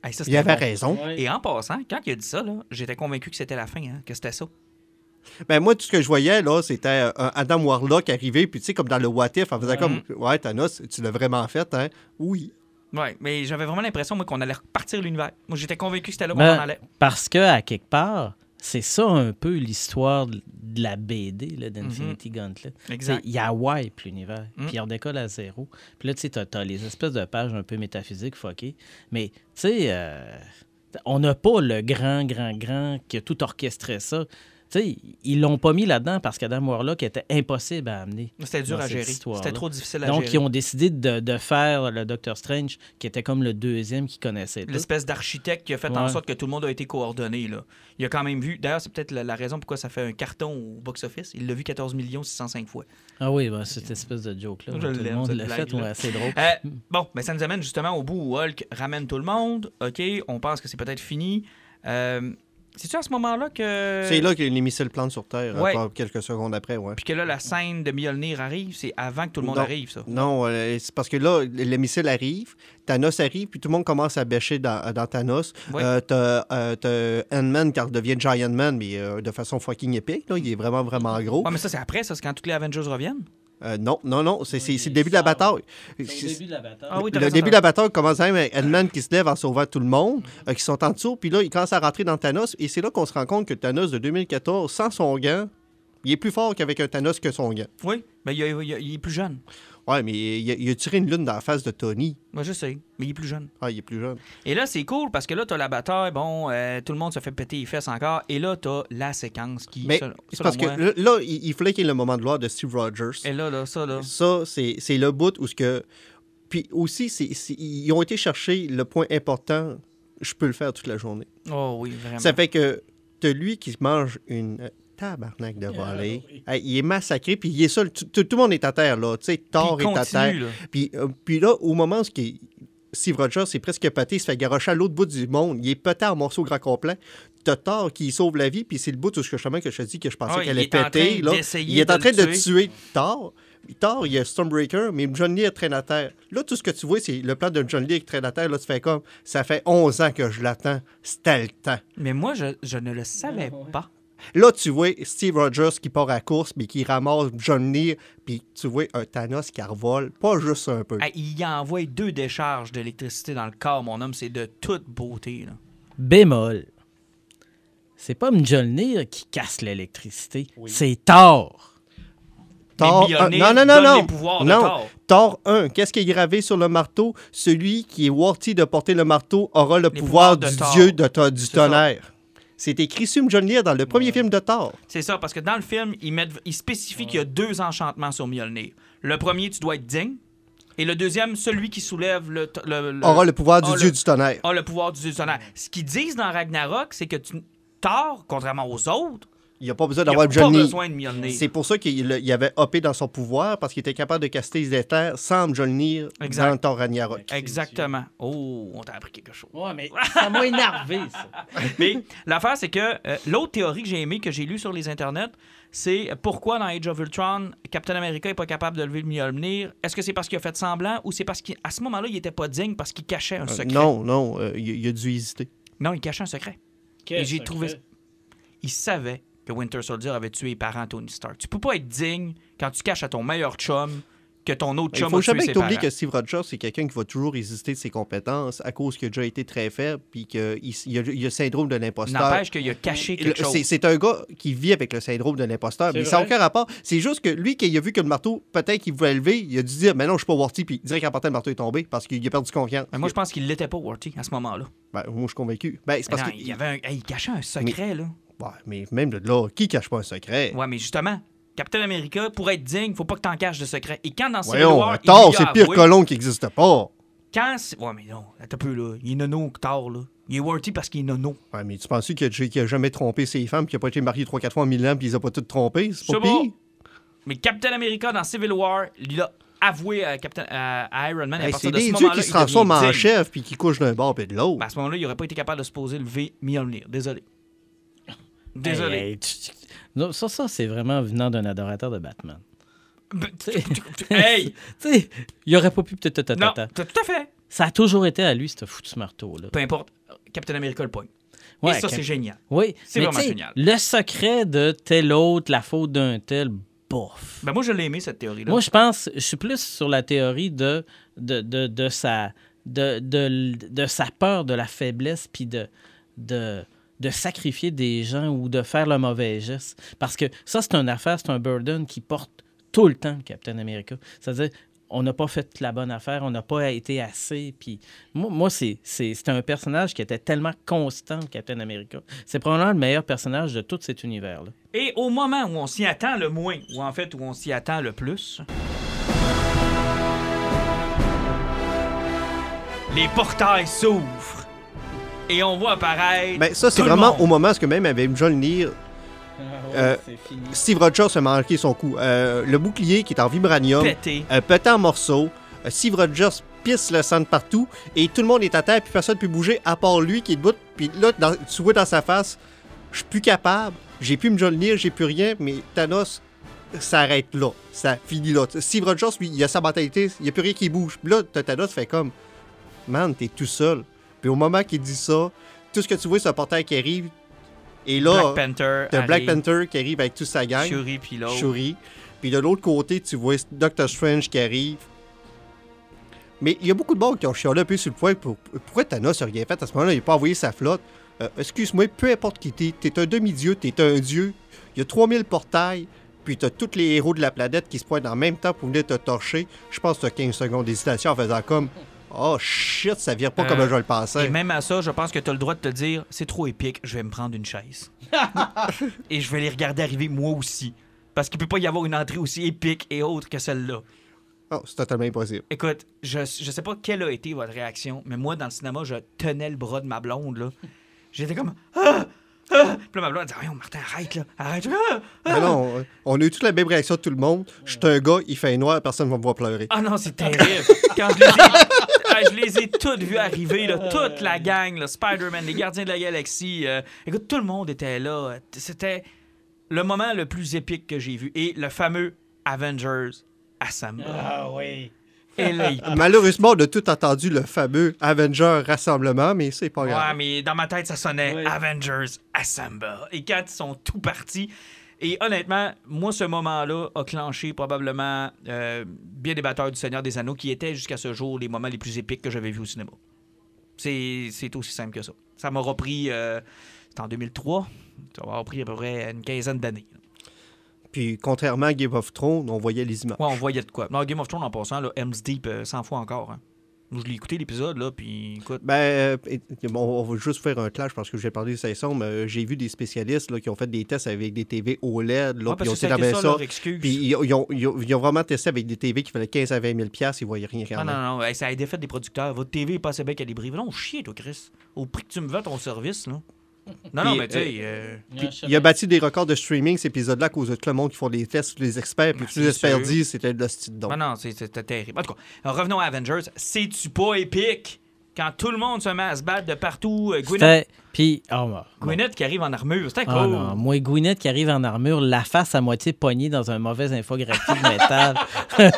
Hey, ça,
Il avait raison.
Et en passant, quand il a dit ça, là, j'étais convaincu que c'était la fin, hein, que c'était ça.
Ben moi, tout ce que je voyais, là, c'était euh, un Adam Warlock arrivé, puis tu sais, comme dans le What If, en faisant comme, ouais, Thanos, tu l'as vraiment fait, hein? Oui.
Ouais, mais j'avais vraiment l'impression, moi, qu'on allait repartir l'univers. Moi, j'étais convaincu que c'était là qu'on
Ben,
en allait.
Parce que, à quelque part, c'est ça un peu l'histoire de la BD d'Infinity Gauntlet.
Mhm. Exact.
Il y a wipe l'univers,
Mm.
puis il redécolle à zéro. Puis là, tu sais, t'as, t'as les espèces de pages un peu métaphysiques fuckées. Mais, tu sais, euh, on n'a pas le grand, grand, grand qui a tout orchestré ça. Sais, ils l'ont pas mis là-dedans parce qu'Adam Warlock était impossible à amener.
C'était dur à gérer. C'était trop difficile à
Donc,
gérer.
ils ont décidé de, de faire le Doctor Strange, qui était comme le deuxième qu'ils connaissaient.
L'espèce d'architecte qui a fait en sorte que tout le monde a été coordonné. Là. Il a quand même vu. D'ailleurs, c'est peut-être la, la raison pourquoi ça fait un carton au box-office. Il l'a vu 14 605 fois.
Ah oui, ben, cette espèce de joke-là. Tout le monde l'a fait, ouais, c'est drôle.
Euh, bon, mais ça nous amène justement au bout où Hulk ramène tout le monde. OK, on pense que c'est peut-être fini. Euh, C'est-tu à ce moment-là que.
C'est là que les missiles plantent sur Terre,
Euh, Ouais.
quelques secondes après, ouais.
Puis que là, la scène de Mjolnir arrive, c'est avant que tout le monde
Non.
arrive, ça.
Non, euh, c'est parce que là, le missile arrive, Thanos arrive, puis tout le monde commence à bêcher dans, dans Thanos.
Ouais.
Euh, t'as euh, Ant-Man qui devient Giant Man, mais euh, de façon fucking épique. Là. Il est vraiment, vraiment gros.
Ouais, mais ça, c'est après, ça, c'est quand tous les Avengers reviennent.
Euh, non, non, non, c'est
Oui,
le début de la bataille.
C'est au début de la bataille.
Ah oui,
le début de la bataille commence même avec Ant-Man qui se lève en sauvant tout le monde, euh, qui sont en dessous, puis là, il commence à rentrer dans Thanos, et c'est là qu'on se rend compte que Thanos de 2014, sans son gant, il est plus fort qu'avec un Thanos que son gant.
Oui, mais il, il- il- il est plus jeune.
Ouais, mais il a, il a tiré une lune dans la face de Tony.
Moi, je sais, mais il est plus jeune.
Ah, il est plus jeune.
Et là, c'est cool parce que là, t'as la bataille, bon, euh, tout le monde se fait péter les fesses encore. Et là, t'as la séquence qui.
Mais c'est parce
moi,
que là, il, il fallait qu'il y ait le moment de gloire de Steve Rogers.
Et là, là, ça, là.
Ça, c'est c'est le bout où ce que. Puis aussi, c'est c'est- ils ont été chercher le point important. Je peux le faire toute la journée.
Oh oui, vraiment.
Ça fait que t'as lui qui mange une tabarnak de volée. Hey, il est massacré, puis il est seul. Tout, tout- tout le monde est à terre, là. Tu sais, Thor est à terre.
continue, là.
Puis, euh, puis là, au moment où ce qui- Steve Rogers est presque pété, il se fait garocher à l'autre bout du monde. Il est pété en morceaux grand complet. t'as Thor qui sauve la vie, puis c'est le bout tout ce que justement que je te dis que je pensais
Ah,
qu'elle allait
est en
péter.
train
Là. Il est en
de
train
le
de
tuer.
tuer Thor. Thor, il y a Stormbreaker, mais Mjolnir traîne à terre. Là, tout ce que tu vois, c'est le plan de Mjolnir qui traîne à terre. Là, tu fais comme, ça fait 11 ans que je l'attends. C'était le temps.
Mais moi, je, je ne le savais
Ouais.
pas.
Là, tu vois Steve Rogers qui part à la course, mais qui ramasse Mjolnir, puis tu vois un Thanos qui revole, pas juste un peu.
Il envoie deux décharges d'électricité dans le corps, mon homme. C'est de toute beauté. Là.
Bémol. C'est pas Mjolnir qui casse l'électricité, c'est Thor.
Thor, non, non, non,
donne
non.
les pouvoirs de
non.
Thor.
Thor 1, qu'est-ce qui est gravé sur le marteau? Celui qui est worthy de porter le marteau aura le
Les
pouvoir, du
Thor.
dieu de du
ça.
C'est écrit sur Mjolnir dans le premier film de Thor.
C'est ça, parce que dans le film, ils, mettent, ils spécifient qu'il y a deux enchantements sur Mjolnir. Le premier, tu dois être digne. Et le deuxième, celui qui soulève le... t- le- le-
Aura le pouvoir du dieu du tonnerre.
a le pouvoir du dieu du tonnerre. Ce qu'ils disent dans Ragnarok, c'est que tu... Thor, contrairement aux autres,
Il n'y a pas besoin
il n'a
d'avoir
pas
Mjolnir.
besoin de Mjolnir.
C'est pour ça qu'il il avait hopé dans son pouvoir, parce qu'il était capable de caster les éthers sans Mjolnir
Exact.
dans Thor Ragnarok.
Exactement. Oh, on t'a appris quelque chose.
Ouais, mais ça m'a énervé, ça.
Mais l'affaire, c'est que euh, l'autre théorie que j'ai aimée, que j'ai lue sur les internets, c'est pourquoi dans Age of Ultron, Captain America n'est pas capable de lever le Mjolnir? Est-ce que c'est parce qu'il a fait semblant ou c'est parce qu'à ce moment-là, il était pas digne parce qu'il cachait un
Euh,
secret?
non, non, euh, il, il a dû hésiter.
Non, il cachait un secret. Et j'ai trouvé- Il savait que Winter Soldier avait tué les parents à Tony Stark. Tu peux pas être digne quand tu caches à ton meilleur chum que ton autre
Il
chum
faut
a tué
jamais
ses
que tu que Steve Rogers, c'est quelqu'un qui va toujours résister de ses compétences à cause qu'il a déjà été très faible, puis qu'il il, il a, il a le syndrome de l'imposteur.
N'empêche qu'il a caché
Le-
quelque chose.
C'est c'est un gars qui vit avec le syndrome de l'imposteur,
C'est
mais ça n'a aucun rapport. C'est juste que lui, quand il a vu que le marteau, peut-être qu'il voulait lever, il a dû dire, mais non, je suis pas worthy, puis direct en partant, le marteau est tombé parce qu'il a perdu confiance.
Mais moi, je pense qu'il l'était pas, Warty, à ce moment-là.
Ben, moi, je suis convaincu. Ben, c'est
Mais
parce
non,
que.
il, y avait un- hey, il cachait un secret, là.
Ouais, mais même de là, qui cache pas un secret?
Ouais, mais justement, Captain America, pour être digne, faut pas que t'en caches de secret. Et quand dans Civil War, il
Thor,
lui a
c'est pire
avoué-
que l'on qui n'existe pas.
Quand c'est- Ouais, mais non, attends un peu, là. Il est nono, Thor, là. Il est Warty parce qu'il est nono.
Ouais, mais tu penses qu'il a, jamais trompé ses femmes, qu'il a pas été marié 3-4 fois en mille ans, puis il les a pas toutes trompées? C'est pas pire?
Mais Captain America, dans Civil War, il a avoué à, Captain, à, Iron Man.
Hey,
partir
c'est
de ce
des dieux qui se transforment en chef puis qui couchent d'un bord et de l'autre.
Ben, à ce moment-là, il aurait pas été capable de se poser lever Mjolnir. Désolé. Désolé.
Hey, hey, tu- tu- Non, ça, ça c'est vraiment venant d'un adorateur de Batman.
Ben, hey!
Tu sais, il aurait pas pu
Non, tout à fait.
Ça a toujours été à lui, ce foutu marteau-là.
Peu importe. Captain America le pogne.
Ouais,
Et ça, c'est génial.
Oui,
C'est vraiment génial.
Le secret de tel autre, la faute d'un tel, bof.
Ben, moi, je l'ai aimé, cette théorie-là.
Moi, je pense, je suis plus sur la théorie de, de, de, de sa, de, de, de sa peur de la faiblesse, puis de, de, de sacrifier des gens ou de faire le mauvais geste. Parce que ça, c'est une affaire, c'est un burden qui porte tout le temps, Captain America. C'est-à-dire, on n'a pas fait la bonne affaire, on n'a pas été assez. Puis moi, moi c'est, c'est, un personnage qui était tellement constant, Captain America. C'est probablement le meilleur personnage de tout cet univers-là.
Et au moment où on s'y attend le moins, ou en fait où on s'y attend le plus, les portails s'ouvrent et on voit apparaître.
Ben, ça, c'est vraiment au moment où même avec Mjolnir, Euh,
c'est fini.
Steve Rogers a manqué son coup. Euh, le bouclier qui est en vibranium,
pété.
euh, pété en morceaux. Euh, Steve Rogers pisse le sang de partout et tout le monde est à terre puis personne ne peut bouger à part lui qui est debout. Puis là, dans- tu vois dans sa face, je suis plus capable, j'ai plus Mjolnir, j'ai plus rien, mais Thanos s'arrête là. Ça finit là. Steve Rogers, lui, il a sa mentalité, il n'y a plus rien qui bouge. Puis là, Thanos fait comme, man, t'es tout seul. Puis au moment qu'il dit ça, tout ce que tu vois, c'est un portail qui arrive. Et là,
Black Panther.
t'as Black Panther qui arrive avec toute sa gang.
Shuri puis l'autre.
Shuri. Puis de l'autre côté, tu vois Doctor Strange qui arrive. Mais il y a beaucoup de monde qui ont chialé un peu sur le point. Pour, pourquoi Thanos n'a rien fait à ce moment-là? Il n'a pas envoyé sa flotte. Euh, Excuse-moi, peu importe qui t'es, t'es un demi-dieu, t'es un dieu. Il y a 3000 portails. Puis t'as tous les héros de la planète qui se pointent en même temps pour venir te torcher. Je pense que t'as 15 secondes d'hésitation en faisant comme Oh shit, ça vire pas
Euh,
comme je le
Et
pensais.
même à ça, je pense que tu as le droit de te dire c'est trop épique, je vais me prendre une chaise. et je vais les regarder arriver moi aussi. Parce qu'il peut pas y avoir une entrée aussi épique et autre que celle-là.
Oh, c'est totalement impossible.
Écoute, je, je sais pas quelle a été votre réaction, mais moi, dans le cinéma, je tenais le bras de ma blonde, là. J'étais comme Ah! Ah! Puis là, ma blonde elle dit Voyons, Martin, arrête, là. Arrête, ah!
Mais non, on a eu toute la même réaction de tout le monde. Je suis un gars, il fait noir, personne ne va me voir pleurer.
Ah non, c'est terrible. Quand je l'ai dit, je les ai toutes vues arriver, là, toute la gang, là, Spider-Man, les Gardiens de la Galaxie. euh, écoute, tout le monde était là. C'était le moment le plus épique que j'ai vu. Et le fameux Avengers Assemble.
Ah oui.
Et là, il-
Malheureusement, on a tout entendu le fameux Avenger Rassemblement, mais c'est pas
Ouais,
grave.
mais dans ma tête, ça sonnait
Ouais.
Avengers Assemble. Et quand ils sont tout partis. Et honnêtement, moi, ce moment-là a clenché probablement euh, bien des batteurs du Seigneur des Anneaux qui étaient jusqu'à ce jour les moments les plus épiques que j'avais vus au cinéma. C'est c'est aussi simple que ça. Ça m'aura pris. euh, C'était en 2003. Ça m'aura pris à peu près une quinzaine d'années.
Puis, contrairement à Game of Thrones, on voyait les images.
Ouais, on voyait de quoi. Non, Game of Thrones en passant, là, Helm's Deep euh, 100 fois encore. hein. Je l'ai écouté l'épisode, là, puis écoute.
Ben, euh, on va juste faire un clash parce que j'ai parlé de Saison, mais euh, j'ai vu des spécialistes là, qui ont fait des tests avec des TV OLED. Là, puis
parce
ils ont ben,
ça,
ça.
leur excuse.
Puis ils, ils ont, ils ont- ils ont vraiment testé avec des TV qui valaient 15 à 20 000 piastres, ils ne voyaient rien
Non,
quand même.
non, non, hey, ça a été fait des producteurs. Votre TV est pas assez bien calibrée. Non, chier, toi, Chris. Au prix que tu me vends ton service, là. Non, non, mais tu sais. euh,
Il a battu des records de streaming, cet épisode-là, à cause de tout le monde qui font des tests, tous les experts. Puis
Ah,
tous les experts disent c'était de l'hostie de don.
Non, non, c'est- c'était terrible. En tout cas, euh, revenons à Avengers. C'est-tu pas épique quand tout le monde se met à se battre de partout? euh, Gwyneth?
Puis, oh.
Gwyneth qui arrive en armure. C'était cool.
Ah non, moi, Gwyneth qui arrive en armure, la face à moitié poignée dans un mauvais infographique métal.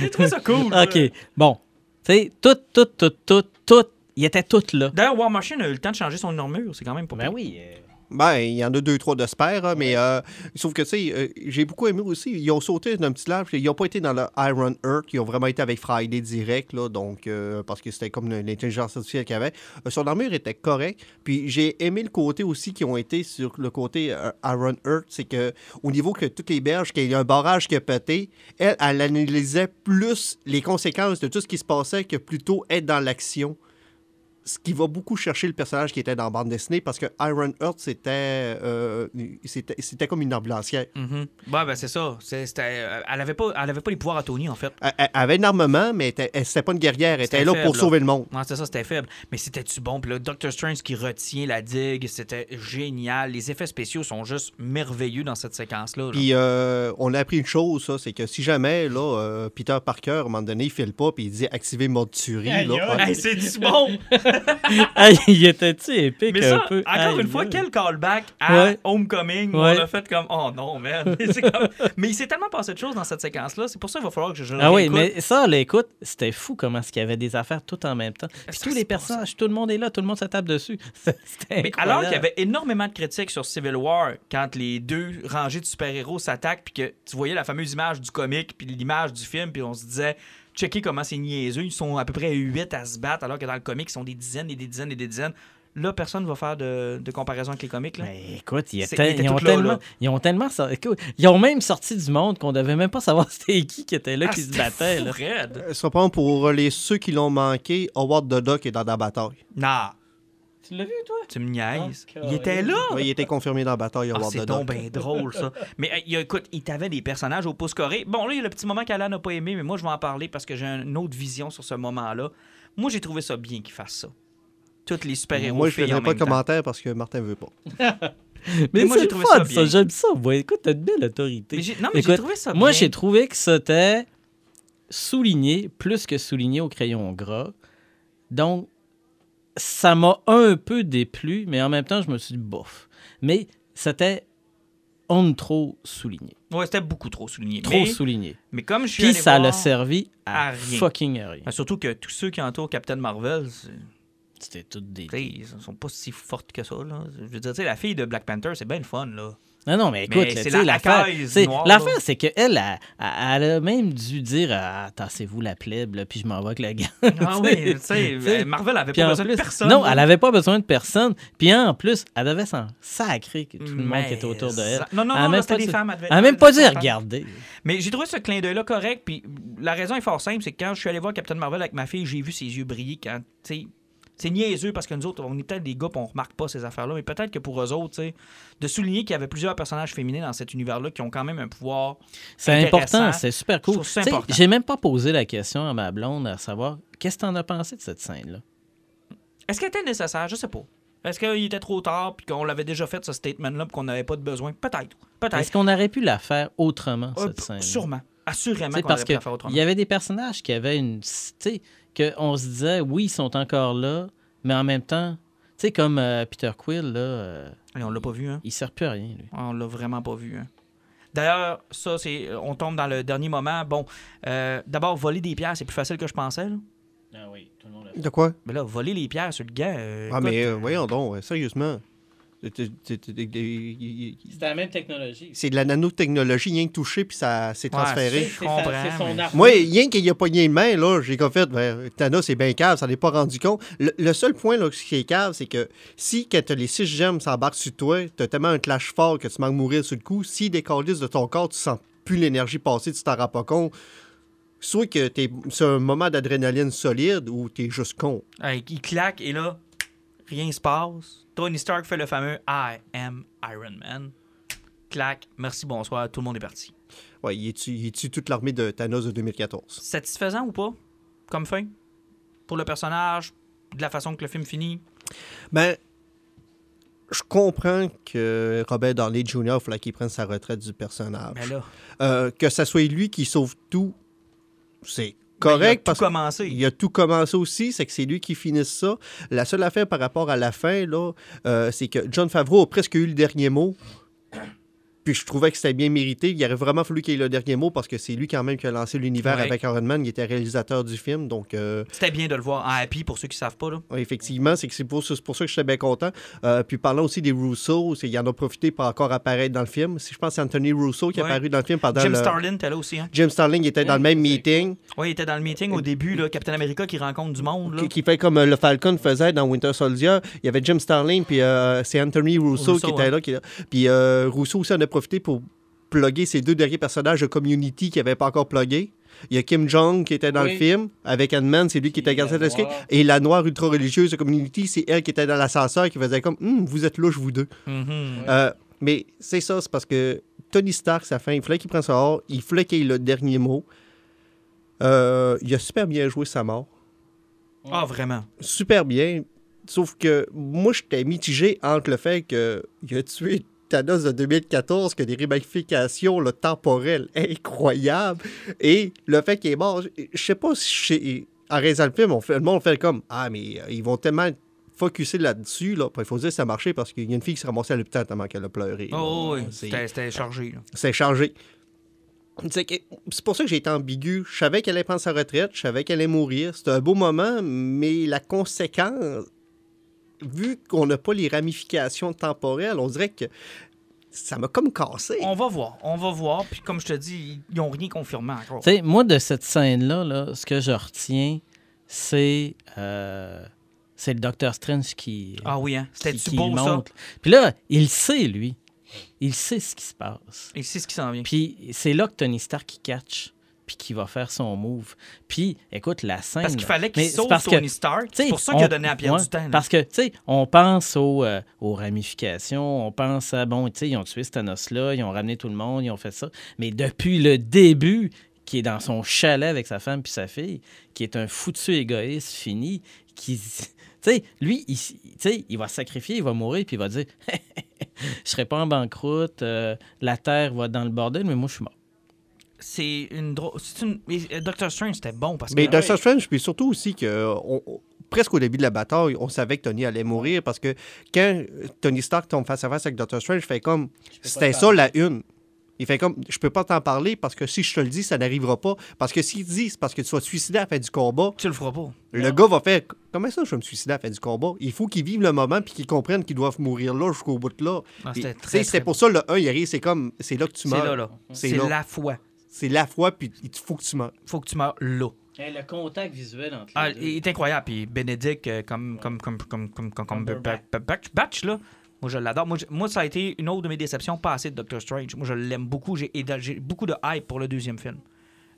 J'ai trouvé ça cool. là.
OK, bon. Tu sais, tout, tout, tout, tout, tout, il était tout là.
D'ailleurs, War Machine a eu le temps de changer son armure. C'est quand même pas
Ben
pire.
oui. euh,
Ben, il y en a deux, trois de spare, hein, mais euh, sauf que, tu sais, euh, j'ai beaucoup aimé aussi. Ils ont sauté d'un petit large. Ils n'ont pas été dans le Iron Earth. Ils ont vraiment été avec Friday direct, là, donc, euh, parce que c'était comme l'intelligence artificielle qu'il y avait. Euh, son armure était correcte. Puis j'ai aimé le côté aussi qui ont été sur le côté euh, Iron Earth. C'est que au niveau que toutes les berges, qu'il y a un barrage qui a pété, elle, elle analysait plus les conséquences de tout ce qui se passait que plutôt être dans l'action ce qui va beaucoup chercher le personnage qui était dans la bande dessinée parce que Iron Earth, c'était euh, c'était c'était comme une ambulancière.
Mhm. Ouais, ben c'est ça. C'est- c'était, euh, elle, avait pas, elle avait pas les pouvoirs à Tony, en fait.
Elle, elle avait un armement, mais elle, était- elle- c'était pas une guerrière. Elle était là
faible,
pour
là.
sauver le monde.
Ouais, c'était ça, c'était faible. Mais c'était-tu bon? Puis là, Doctor Strange qui retient la digue, c'était génial. Les effets spéciaux sont juste merveilleux dans cette séquence-là. là.
Puis euh, on a appris une chose, ça, c'est que si jamais là, euh, Peter Parker, à un moment donné, il file pas puis il dit activer mode tuerie. Là,
Hey, c'est du bon!
Hey, il était-tu épique
Mais
un
ça,
peu?
encore une fois, quel callback à
Ouais.
Homecoming.
Ouais.
On a fait comme, oh non, man. C'est comme- Mais il s'est tellement passé de choses dans cette séquence-là. C'est pour ça qu'il va falloir que je, je
Ah oui, mais ça, là, écoute, c'était fou comment il y avait des affaires tout en même temps. Puis tous les personnages, tout le monde est là, tout le monde se tape dessus.
Mais alors qu'il y avait énormément de critiques sur Civil War quand les deux rangées de super-héros s'attaquent, puis que tu voyais la fameuse image du comic, puis l'image du film, puis on se disait, checker comment c'est niaiseux. Ils sont à peu près 8 à se battre, alors que dans le comic, ils sont des dizaines et des dizaines et des dizaines. Là, personne ne va faire de, de comparaison avec les comics. Là.
Mais écoute, étaient-
ils
ont
là,
tellement,
là.
ils ont tellement écoute, ils ont même sorti du monde qu'on devait même pas savoir c'était qui qui était là,
Ah,
qui se battait.
fou
Là.
Euh, Cependant, pour les, ceux qui l'ont manqué, Howard the Duck est dans la bataille.
Non,
Tu l'as vu, toi?
tu me niaises.
Oh,
il était là.
Ouais, il était confirmé dans la bataille,
Ah, c'est donc bien drôle, ça. Mais euh, il y a- écoute, il t'avait des personnages au pouce carré. Bon, là, il y a le petit moment qu'Alan n'a pas aimé, mais moi, je vais en parler parce que j'ai une autre vision sur ce moment-là. Moi, j'ai trouvé ça bien qu'il fasse ça. Toutes les super-héros
Moi, je ne
en
pas de commentaire parce que Martin veut pas.
Mais,
moi, j'ai
le
trouvé
fun,
ça.
J'aime ça. Ouais, écoute, t'as une belle autorité.
Mais non, mais j'ai trouvé ça
Moi,
bien.
j'ai trouvé que c'était souligné, plus que souligné au crayon gras. Donc, ça m'a un peu déplu, mais en même temps, je me suis dit, bof. Mais c'était on trop souligné.
Ouais, c'était beaucoup trop souligné.
Trop
mais,
souligné.
mais comme je suis
Puis
allé
ça l'a servi à,
à rien.
fucking rien.
Ah, Surtout que tous ceux qui entourent Captain Marvel,
C'était tout des...
ils sont pas si fortes que ça. Là. Je veux dire, tu sais, la fille de Black Panther, c'est bien le fun. là.
Non, non, mais écoute,
c'est la
c'est-
noire,
l'affaire, c'est qu'elle, elle, a- elle a même dû dire ah, Tassez-vous la plèbe, puis je m'en vais avec la gars.
Ah oui, tu sais, Marvel avait pas besoin de personne.
Non, elle avait pas besoin de personne. Puis en plus, elle devait s'en sacrer que tout le monde qui était autour de elle.
Non, non,
Elle
non,
même pas dit-
femmes. elle
Elle même pas dit regarder.
Mais j'ai trouvé ce clin d'œil-là correct. Puis la raison est fort simple, c'est que quand je suis allé voir Captain Marvel avec ma fille, j'ai vu ses yeux briller quand, tu sais, c'est niaiseux parce que nous autres, on est peut-être des gars puis on remarque pas ces affaires-là, mais peut-être que pour eux autres, de souligner qu'il y avait plusieurs personnages féminins dans cet univers-là qui ont quand même un pouvoir.
C'est important, c'est super cool. J'ai même pas posé la question à ma blonde à savoir qu'est-ce que t'en as pensé de cette scène-là?
Est-ce qu'elle était nécessaire? Je sais pas. Est-ce qu'il était trop tard puis qu'on l'avait déjà fait ce statement-là puis qu'on n'avait pas de besoin? Peut-être. Peut-être.
Est-ce qu'on aurait pu la faire autrement,
Euh,
cette scène?
Sûrement. Assurément qu'on
parce
aurait pu la
que
faire autrement.
il y avait des personnages qui avaient une, tu sais, qu'on se disait, oui, ils sont encore là, mais en même temps, tu sais, comme euh, Peter Quill, là, euh,
Et on l'a pas vu, hein?
il sert plus à rien, lui.
On l'a vraiment pas vu. hein. D'ailleurs, ça, c'est. On tombe dans le dernier moment. Bon, euh, d'abord, voler des pierres, c'est plus facile que je pensais. Là.
Ah oui, tout le monde
De quoi?
Mais là, voler les pierres sur le gars. euh,
Ah,
écoute,
mais euh, voyons donc, euh, sérieusement. C'est-
la même technologie.
C'est de la nanotechnologie, rien que touché, puis ça s'est
Ouais,
transféré.
Je comprends,
Moi, rien qu'il y a pogné une main, là, j'ai comme fait, ben, Thanos, c'est bien cave, ça n'est pas rendu compte. Le, le seul point, là, qui est cave, c'est que si, quand t'as les six gemmes s'embarquent sur toi, t'as tellement un clash fort que tu manques de mourir sur le coup, si des de ton corps, tu sens plus l'énergie passer, tu t'en rends pas compte, soit que t'es c'est un moment d'adrénaline solide ou t'es juste con.
Hey, il claque et là, rien se passe. Tony Stark fait le fameux I am Iron Man. Claque, merci, bonsoir, tout le monde est parti.
Ouais, il tue, il tue toute l'armée de Thanos de 2014.
Satisfaisant ou pas comme fin? Pour le personnage, de la façon que le film finit?
Ben, je comprends que Robert Downey Jr. il fallait qu'il prenne sa retraite du personnage.
Ben là,
Euh, que ça soit lui qui sauve tout, c'est
ben, il a
correct
tout
parce
commencé.
qu'il a tout commencé aussi, c'est que c'est lui qui finisse ça. La seule affaire par rapport à la fin, là, euh, c'est que John Favreau a presque eu le dernier mot. Puis je trouvais que c'était bien mérité. Il aurait vraiment fallu qu'il ait le dernier mot parce que c'est lui quand même qui a lancé l'univers
Ouais.
avec Iron Man. Il était réalisateur du film. Donc, euh,
C'était bien de le voir en happy pour ceux qui savent pas. Là.
effectivement, c'est pour, pour ça que j'étais bien content. Euh, puis parlant aussi des Russo, il en a profité pour encore apparaître dans le film. Si je pense c'est Anthony Russo qui est
Ouais.
apparu dans le film pendant
Jim
le...
Starlin était là aussi. Hein?
Jim Starling était dans le même meeting.
Oui, il était dans le meeting au début, là, Captain America qui rencontre du monde. Là.
qui, qui fait comme euh, le Falcon faisait dans Winter Soldier. Il y avait Jim Starling, puis euh, c'est Anthony Russo,
Russo,
qui était là. Qui, puis Russo aussi en a profité pour plugger ses deux derniers personnages de Community qui n'avaient pas encore plugué. Il y a Kim Jong qui était dans le film avec Ant-Man, c'est lui qui était gardien
noire.
Et la noire ultra-religieuse de Community, c'est elle qui était dans l'ascenseur qui faisait comme Hum, Vous êtes louches, vous deux.
Mhm.
Euh, mais c'est ça, c'est parce que Tony Stark, sa fin, il fallait qu'il prenne sa mort, il fallait qu'il ait le dernier mot. Euh, il a super bien joué sa mort
Ah, vraiment.
super bien. Sauf que moi, j'étais mitigé entre le fait qu'il a tué Thanos de 2014, que des ramifications là, temporelles incroyables, et le fait qu'il est mort. Je sais pas si chez- en réalisant le film, on fait, le monde fait comme Ah, mais euh, ils vont tellement focuser là-dessus. Là. Il faut dire que ça a marché parce qu'il y a une fille qui s'est ramassée à l'hôpital tellement qu'elle a pleuré.
Oh, oui, c'était chargé.
c'est chargé. C'est pour ça que j'ai été ambigu. Je savais qu'elle allait prendre sa retraite, je savais qu'elle allait mourir. C'était un beau moment, mais la conséquence, vu qu'on n'a pas les ramifications temporelles, on dirait que ça m'a comme cassé.
On va voir, on va voir. Puis comme je te dis, ils n'ont rien confirmé encore.
Tu sais, moi, de cette scène-là, là, ce que je retiens, c'est euh, c'est le Docteur Strange qui.
Ah oui, hein?
qui-
C'était-tu beau, ça?
montre. Puis là, il sait, lui. Il sait ce qui se passe.
Et c'est ce qui s'en vient.
Puis c'est là que Tony Stark qui catch, puis qui va faire son move. Puis, écoute, la scène.
Parce qu'il fallait qu'il sauve
parce que-
Tony Stark. C'est pour ça qu'il a
on-
donné à Pierre
ouais,
du temps. là.
Parce que, tu sais, on pense aux, euh, aux ramifications, on pense à, bon, tu sais, ils ont tué Thanos-là, ils ont ramené tout le monde, ils ont fait ça. Mais depuis le début, qui est dans son chalet avec sa femme puis sa fille, qui est un foutu égoïste fini, qui. Tu sais, lui, il, tu sais, il va se sacrifier, il va mourir, puis il va dire Je serai pas en banqueroute, euh, la terre va dans le bordel, mais moi, je suis mort.
C'est une drôle. c'est une- mais, euh, Doctor Strange, c'était bon parce que.
Mais Doctor Strange, puis surtout aussi que on- on- presque au début de la bataille, on savait que Tony allait mourir parce que quand Tony Stark tombe face à face avec Doctor Strange, il fait comme c'était ça la une. Il fait comme je peux pas t'en parler parce que si je te le dis, ça n'arrivera pas. Parce que s'il dit c'est parce que tu vas te suicider à la fin du combat,
Tu le feras pas.
le gars va faire comment ça je vais me suicider à la fin du combat? Il faut qu'ils vivent le moment puis qu'ils comprennent qu'ils doivent mourir là jusqu'au bout de là.
Ah,
c'est
bon.
pour ça le 1 il arrive, c'est comme c'est là que tu
C'est
meurs.
là, là.
C'est
C'est la foi.
C'est la fois puis il faut que tu meurs.
Faut que tu meurs là.
le contact visuel entre
Ah, il est incroyable. Puis Benedict, euh, comme, comme, comme, comme, Batch, Batch, là, moi, je l'adore. Moi, ça a été une autre de mes déceptions passées de Doctor Strange. Moi, je l'aime beaucoup. J'ai beaucoup de hype pour le deuxième film.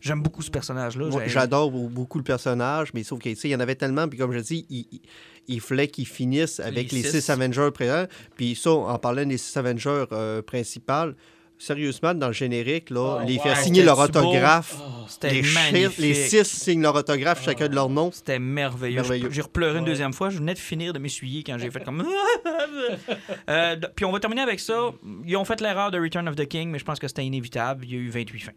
J'aime beaucoup ce personnage-là.
J'adore beau- beaucoup le personnage, mais sauf qu'il y en avait tellement, puis comme je dis, il, il- il fallait qu'il finisse avec
Les
les,
six.
six Avengers présents. Puis ça, en parlant des six Avengers euh, principales, sérieusement, dans le générique, là,
Oh,
les
wow.
faire signer leur autographe.
C'était
Les, les six signent leur autographe, chacun de leur nom.
C'était merveilleux. J'ai repleuré une deuxième fois. Je venais de finir de m'essuyer quand j'ai fait comme. Euh, puis on va terminer avec ça. Ils ont fait l'erreur de Return of the King, mais je pense que c'était inévitable. Il y a eu 28 fins.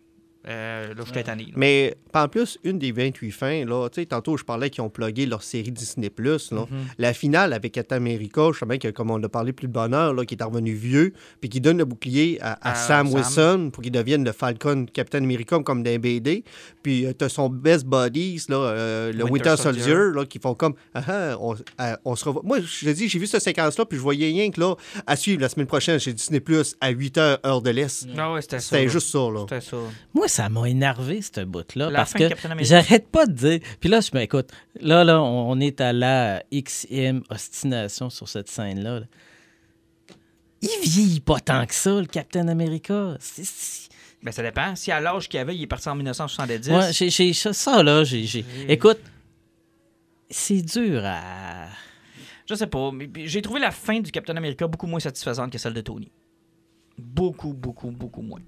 Euh, là, je suis tanné.
Mais en plus, une des 28 fins, là, tu sais, tantôt, je parlais qu'ils ont plugué leur série Disney+. Là.
Mhm.
La finale avec Captain America, je sais bien que, comme on a parlé plus de bonheur, là, qui est revenu vieux, puis qui donne le bouclier à, Sam,
Sam.
Wilson pour qu'il devienne le Falcon Captain America comme dans BD. Puis tu t'as son best buddies, là, euh, le
Winter
Winter,
Soldier.
Soldier, là, qui font comme ah, ah, on, ah, on se revoit. Moi, je te dis, j'ai vu cette séquence-là, puis je voyais rien que là, à suivre la semaine prochaine chez Disney à 8 h, heure de l'Est.
Ah ouais, c'était ça.
C'était
là.
juste ça, là.
C'était ça.
Moi, ça m'a énervé, ce bout-là. Parce que j'arrête pas de dire. Puis là, je m'écoute. Là, là, on est à la XM ostination sur cette scène-là. là. Il vieillit pas tant que ça, le Captain America.
Ben, ça dépend. Si à l'âge qu'il avait, il est parti en 1970.
Ouais, ça, ça, là, j'ai. j'ai- Écoute, c'est dur à.
Je sais pas, mais j'ai trouvé la fin du Captain America beaucoup moins satisfaisante que celle de Tony. Beaucoup, beaucoup, beaucoup moins.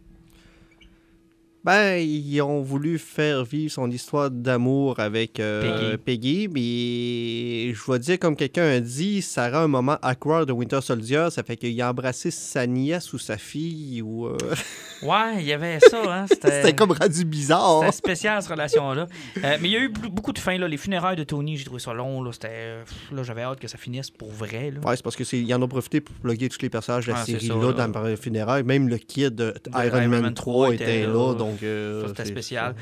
Ben, ils ont voulu faire vivre son histoire d'amour avec euh, Peggy. mais je vais dire, comme quelqu'un a dit, ça rend un moment awkward de Winter Soldier. Ça fait qu'il a embrassé sa nièce ou sa fille. ou euh,
Ouais, il y avait ça, hein. C'était
comme rendu bizarre.
c'était spécial, cette relation-là. Euh, mais il y a eu beaucoup de fins, là. Les funérailles de Tony, j'ai trouvé ça long, là. Là, j'avais hâte que ça finisse pour vrai, là.
Ouais, c'est parce qu'ils en ont profité pour plugger tous les personnages de la
Ah, c'est
série
ça,
là,
là.
dans le funéraire. Même le kid de, Iron,
Iron
Man
Man
3
était
était
là.
là. Donc, euh,
Ça, c'était spécial.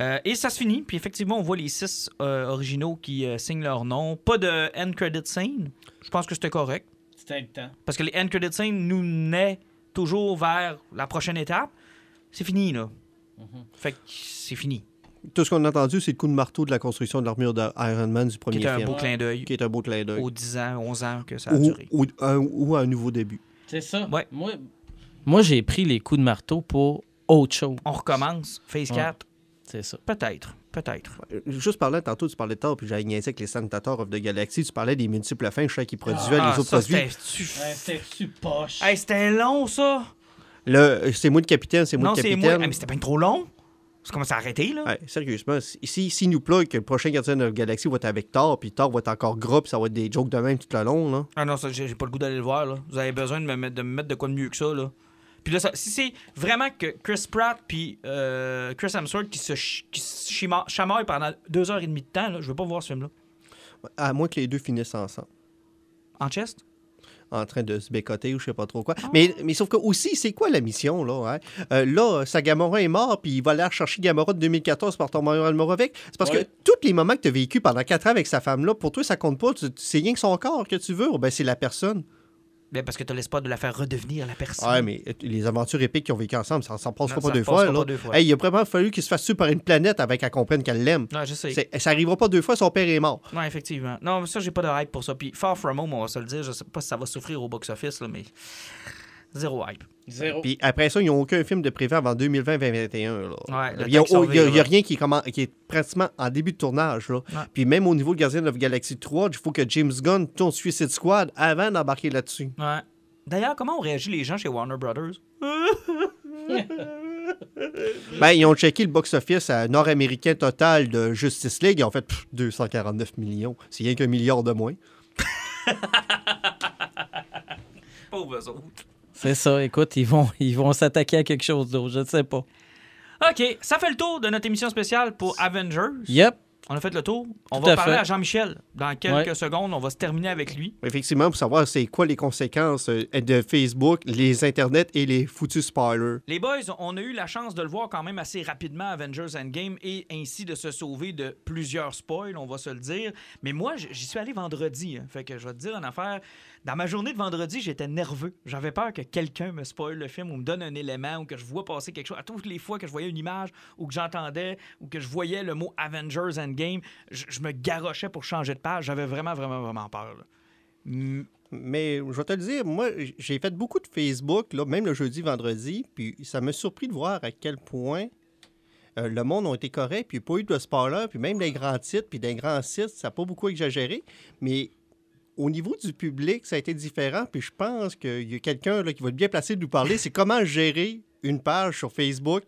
Euh, et ça se finit, puis effectivement, on voit les six euh, originaux qui euh, signent leur nom. Pas de end credit scene. Je pense que c'était correct.
C'était le temps.
Parce que les end credit scene nous naient toujours vers la prochaine étape. C'est fini, là. Fait que c'est fini.
Tout ce qu'on a entendu, c'est le coup de marteau de la construction de l'armure d'Iron Man du
Qui
premier
était un
film.
beau clin d'œil
Qui est un beau clin d'œil.
aux 10 ans, 11 ans que ça a
Ou,
duré.
ou, un, ou un nouveau début.
C'est ça.
Ouais.
Moi, moi j'ai pris les coups de marteau pour autre chose.
On recommence. Phase
Ouais.
4.
C'est ça.
Peut-être. Peut-être.
Euh, Juste parlant, tantôt, tu parlais de tard, puis j'avais niaisé avec les Sentators of the Galaxy. Tu parlais des multiples fins, je sais qu'ils produisaient
Ah,
les autres
ça,
produits.
c'était-
C'était-tu poche?
Hey, c'était long, ça.
Le, euh, c'est moi le capitaine, c'est moi
non,
le
c'est
capitaine.
moi. Ah, mais c'était pas trop long. Ça commence à arrêter, là?
Ouais, sérieusement, si, si, si nous plug que le prochain Gardien de la Galaxie va être avec Thor, puis Thor va être encore gros, puis ça va être des jokes de même tout le long, là.
Ah non, ça, j'ai j'ai pas le goût d'aller le voir, là. Vous avez besoin de me mettre de, me mettre de quoi de mieux que ça, là. Puis là, ça- si c'est vraiment que Chris Pratt puis euh, Chris Hemsworth qui se, ch- qui se chima- chamaillent pendant deux heures et demie de temps, là, je veux pas voir ce film-là.
À moins que les deux finissent ensemble.
En chest?
en train de se bécoter ou je sais pas trop quoi. Mais, mais sauf que aussi, c'est quoi la mission, là? hein? Euh, là, sa Gamora est mort, puis il va aller chercher Gamora de 2014 par ton Mario Almoravec. C'est parce
Ouais.
que tous les moments que tu as vécu pendant 4 ans avec sa femme-là, pour toi, ça compte pas. C'est rien que son corps que tu veux, ou ben c'est la personne.
Ben, parce que t'as l'espoir de la faire redevenir la personne.
Ouais, mais euh, les aventures épiques qu'ils ont vécues ensemble, ça s'en passera
Non,
pas
ça
deux fois.
pas
là.
deux fois.
Hey, il a vraiment fallu qu'il se fasse tuer par une planète avec qu'elle comprenne qu'elle l'aime.
Ouais, je sais.
Ça arrivera pas deux fois, son père est mort.
Ouais, effectivement. Non, mais ça, j'ai pas de hype pour ça. Puis Far From Home, on va se le dire, je sais pas si ça va souffrir au box-office, là, mais zéro hype.
Zéro.
Puis après ça, ils n'ont aucun film de prévu avant 2020-2021. là.
Ouais, le
il n'y a, rien qui est, comment- qui est pratiquement en début de tournage. Là. Puis même au niveau de Guardian of Galaxy 3, il faut que James Gunn tourne Suicide Squad avant d'embarquer là-dessus.
Ouais. D'ailleurs, comment ont réagi les gens chez Warner Brothers?
Ben, ils ont checké le box-office à nord-américain total de Justice League. Ils ont fait pff, 249 millions. C'est rien qu'un milliard de moins.
Pauvres autres.
C'est ça, écoute, ils vont ils vont s'attaquer à quelque chose d'autre, je ne sais pas.
OK, ça fait le tour de notre émission spéciale pour Avengers.
Yep.
On a fait le tour. On
Tout
va
à
parler
fait.
à Jean-Michel dans quelques
Ouais.
secondes. On va se terminer avec lui.
Effectivement, pour savoir c'est quoi les conséquences euh, de Facebook, les internets et les foutus spoilers.
Les boys, on a eu la chance de le voir quand même assez rapidement, Avengers Endgame, et ainsi de se sauver de plusieurs spoils, on va se le dire. Mais moi, j'y suis allé vendredi. hein. Fait que je vais te dire en affaire, dans ma journée de vendredi, j'étais nerveux. J'avais peur que quelqu'un me spoil le film ou me donne un élément ou que je vois passer quelque chose. À toutes les fois que je voyais une image ou que j'entendais ou que je voyais le mot Avengers Endgame, je, je me garochais pour changer de page. J'avais vraiment, vraiment, vraiment peur.
Mais je vais te le dire, moi, j'ai fait beaucoup de Facebook, là, même le jeudi, vendredi, puis ça m'a surpris de voir à quel point euh, le monde a été correct, puis pas eu de spoiler, puis même des grands titres, puis des grands sites, ça n'a pas beaucoup exagéré. Mais au niveau du public, ça a été différent, puis je pense qu'il y a quelqu'un qui va être bien placé de nous parler, c'est comment gérer une page sur Facebook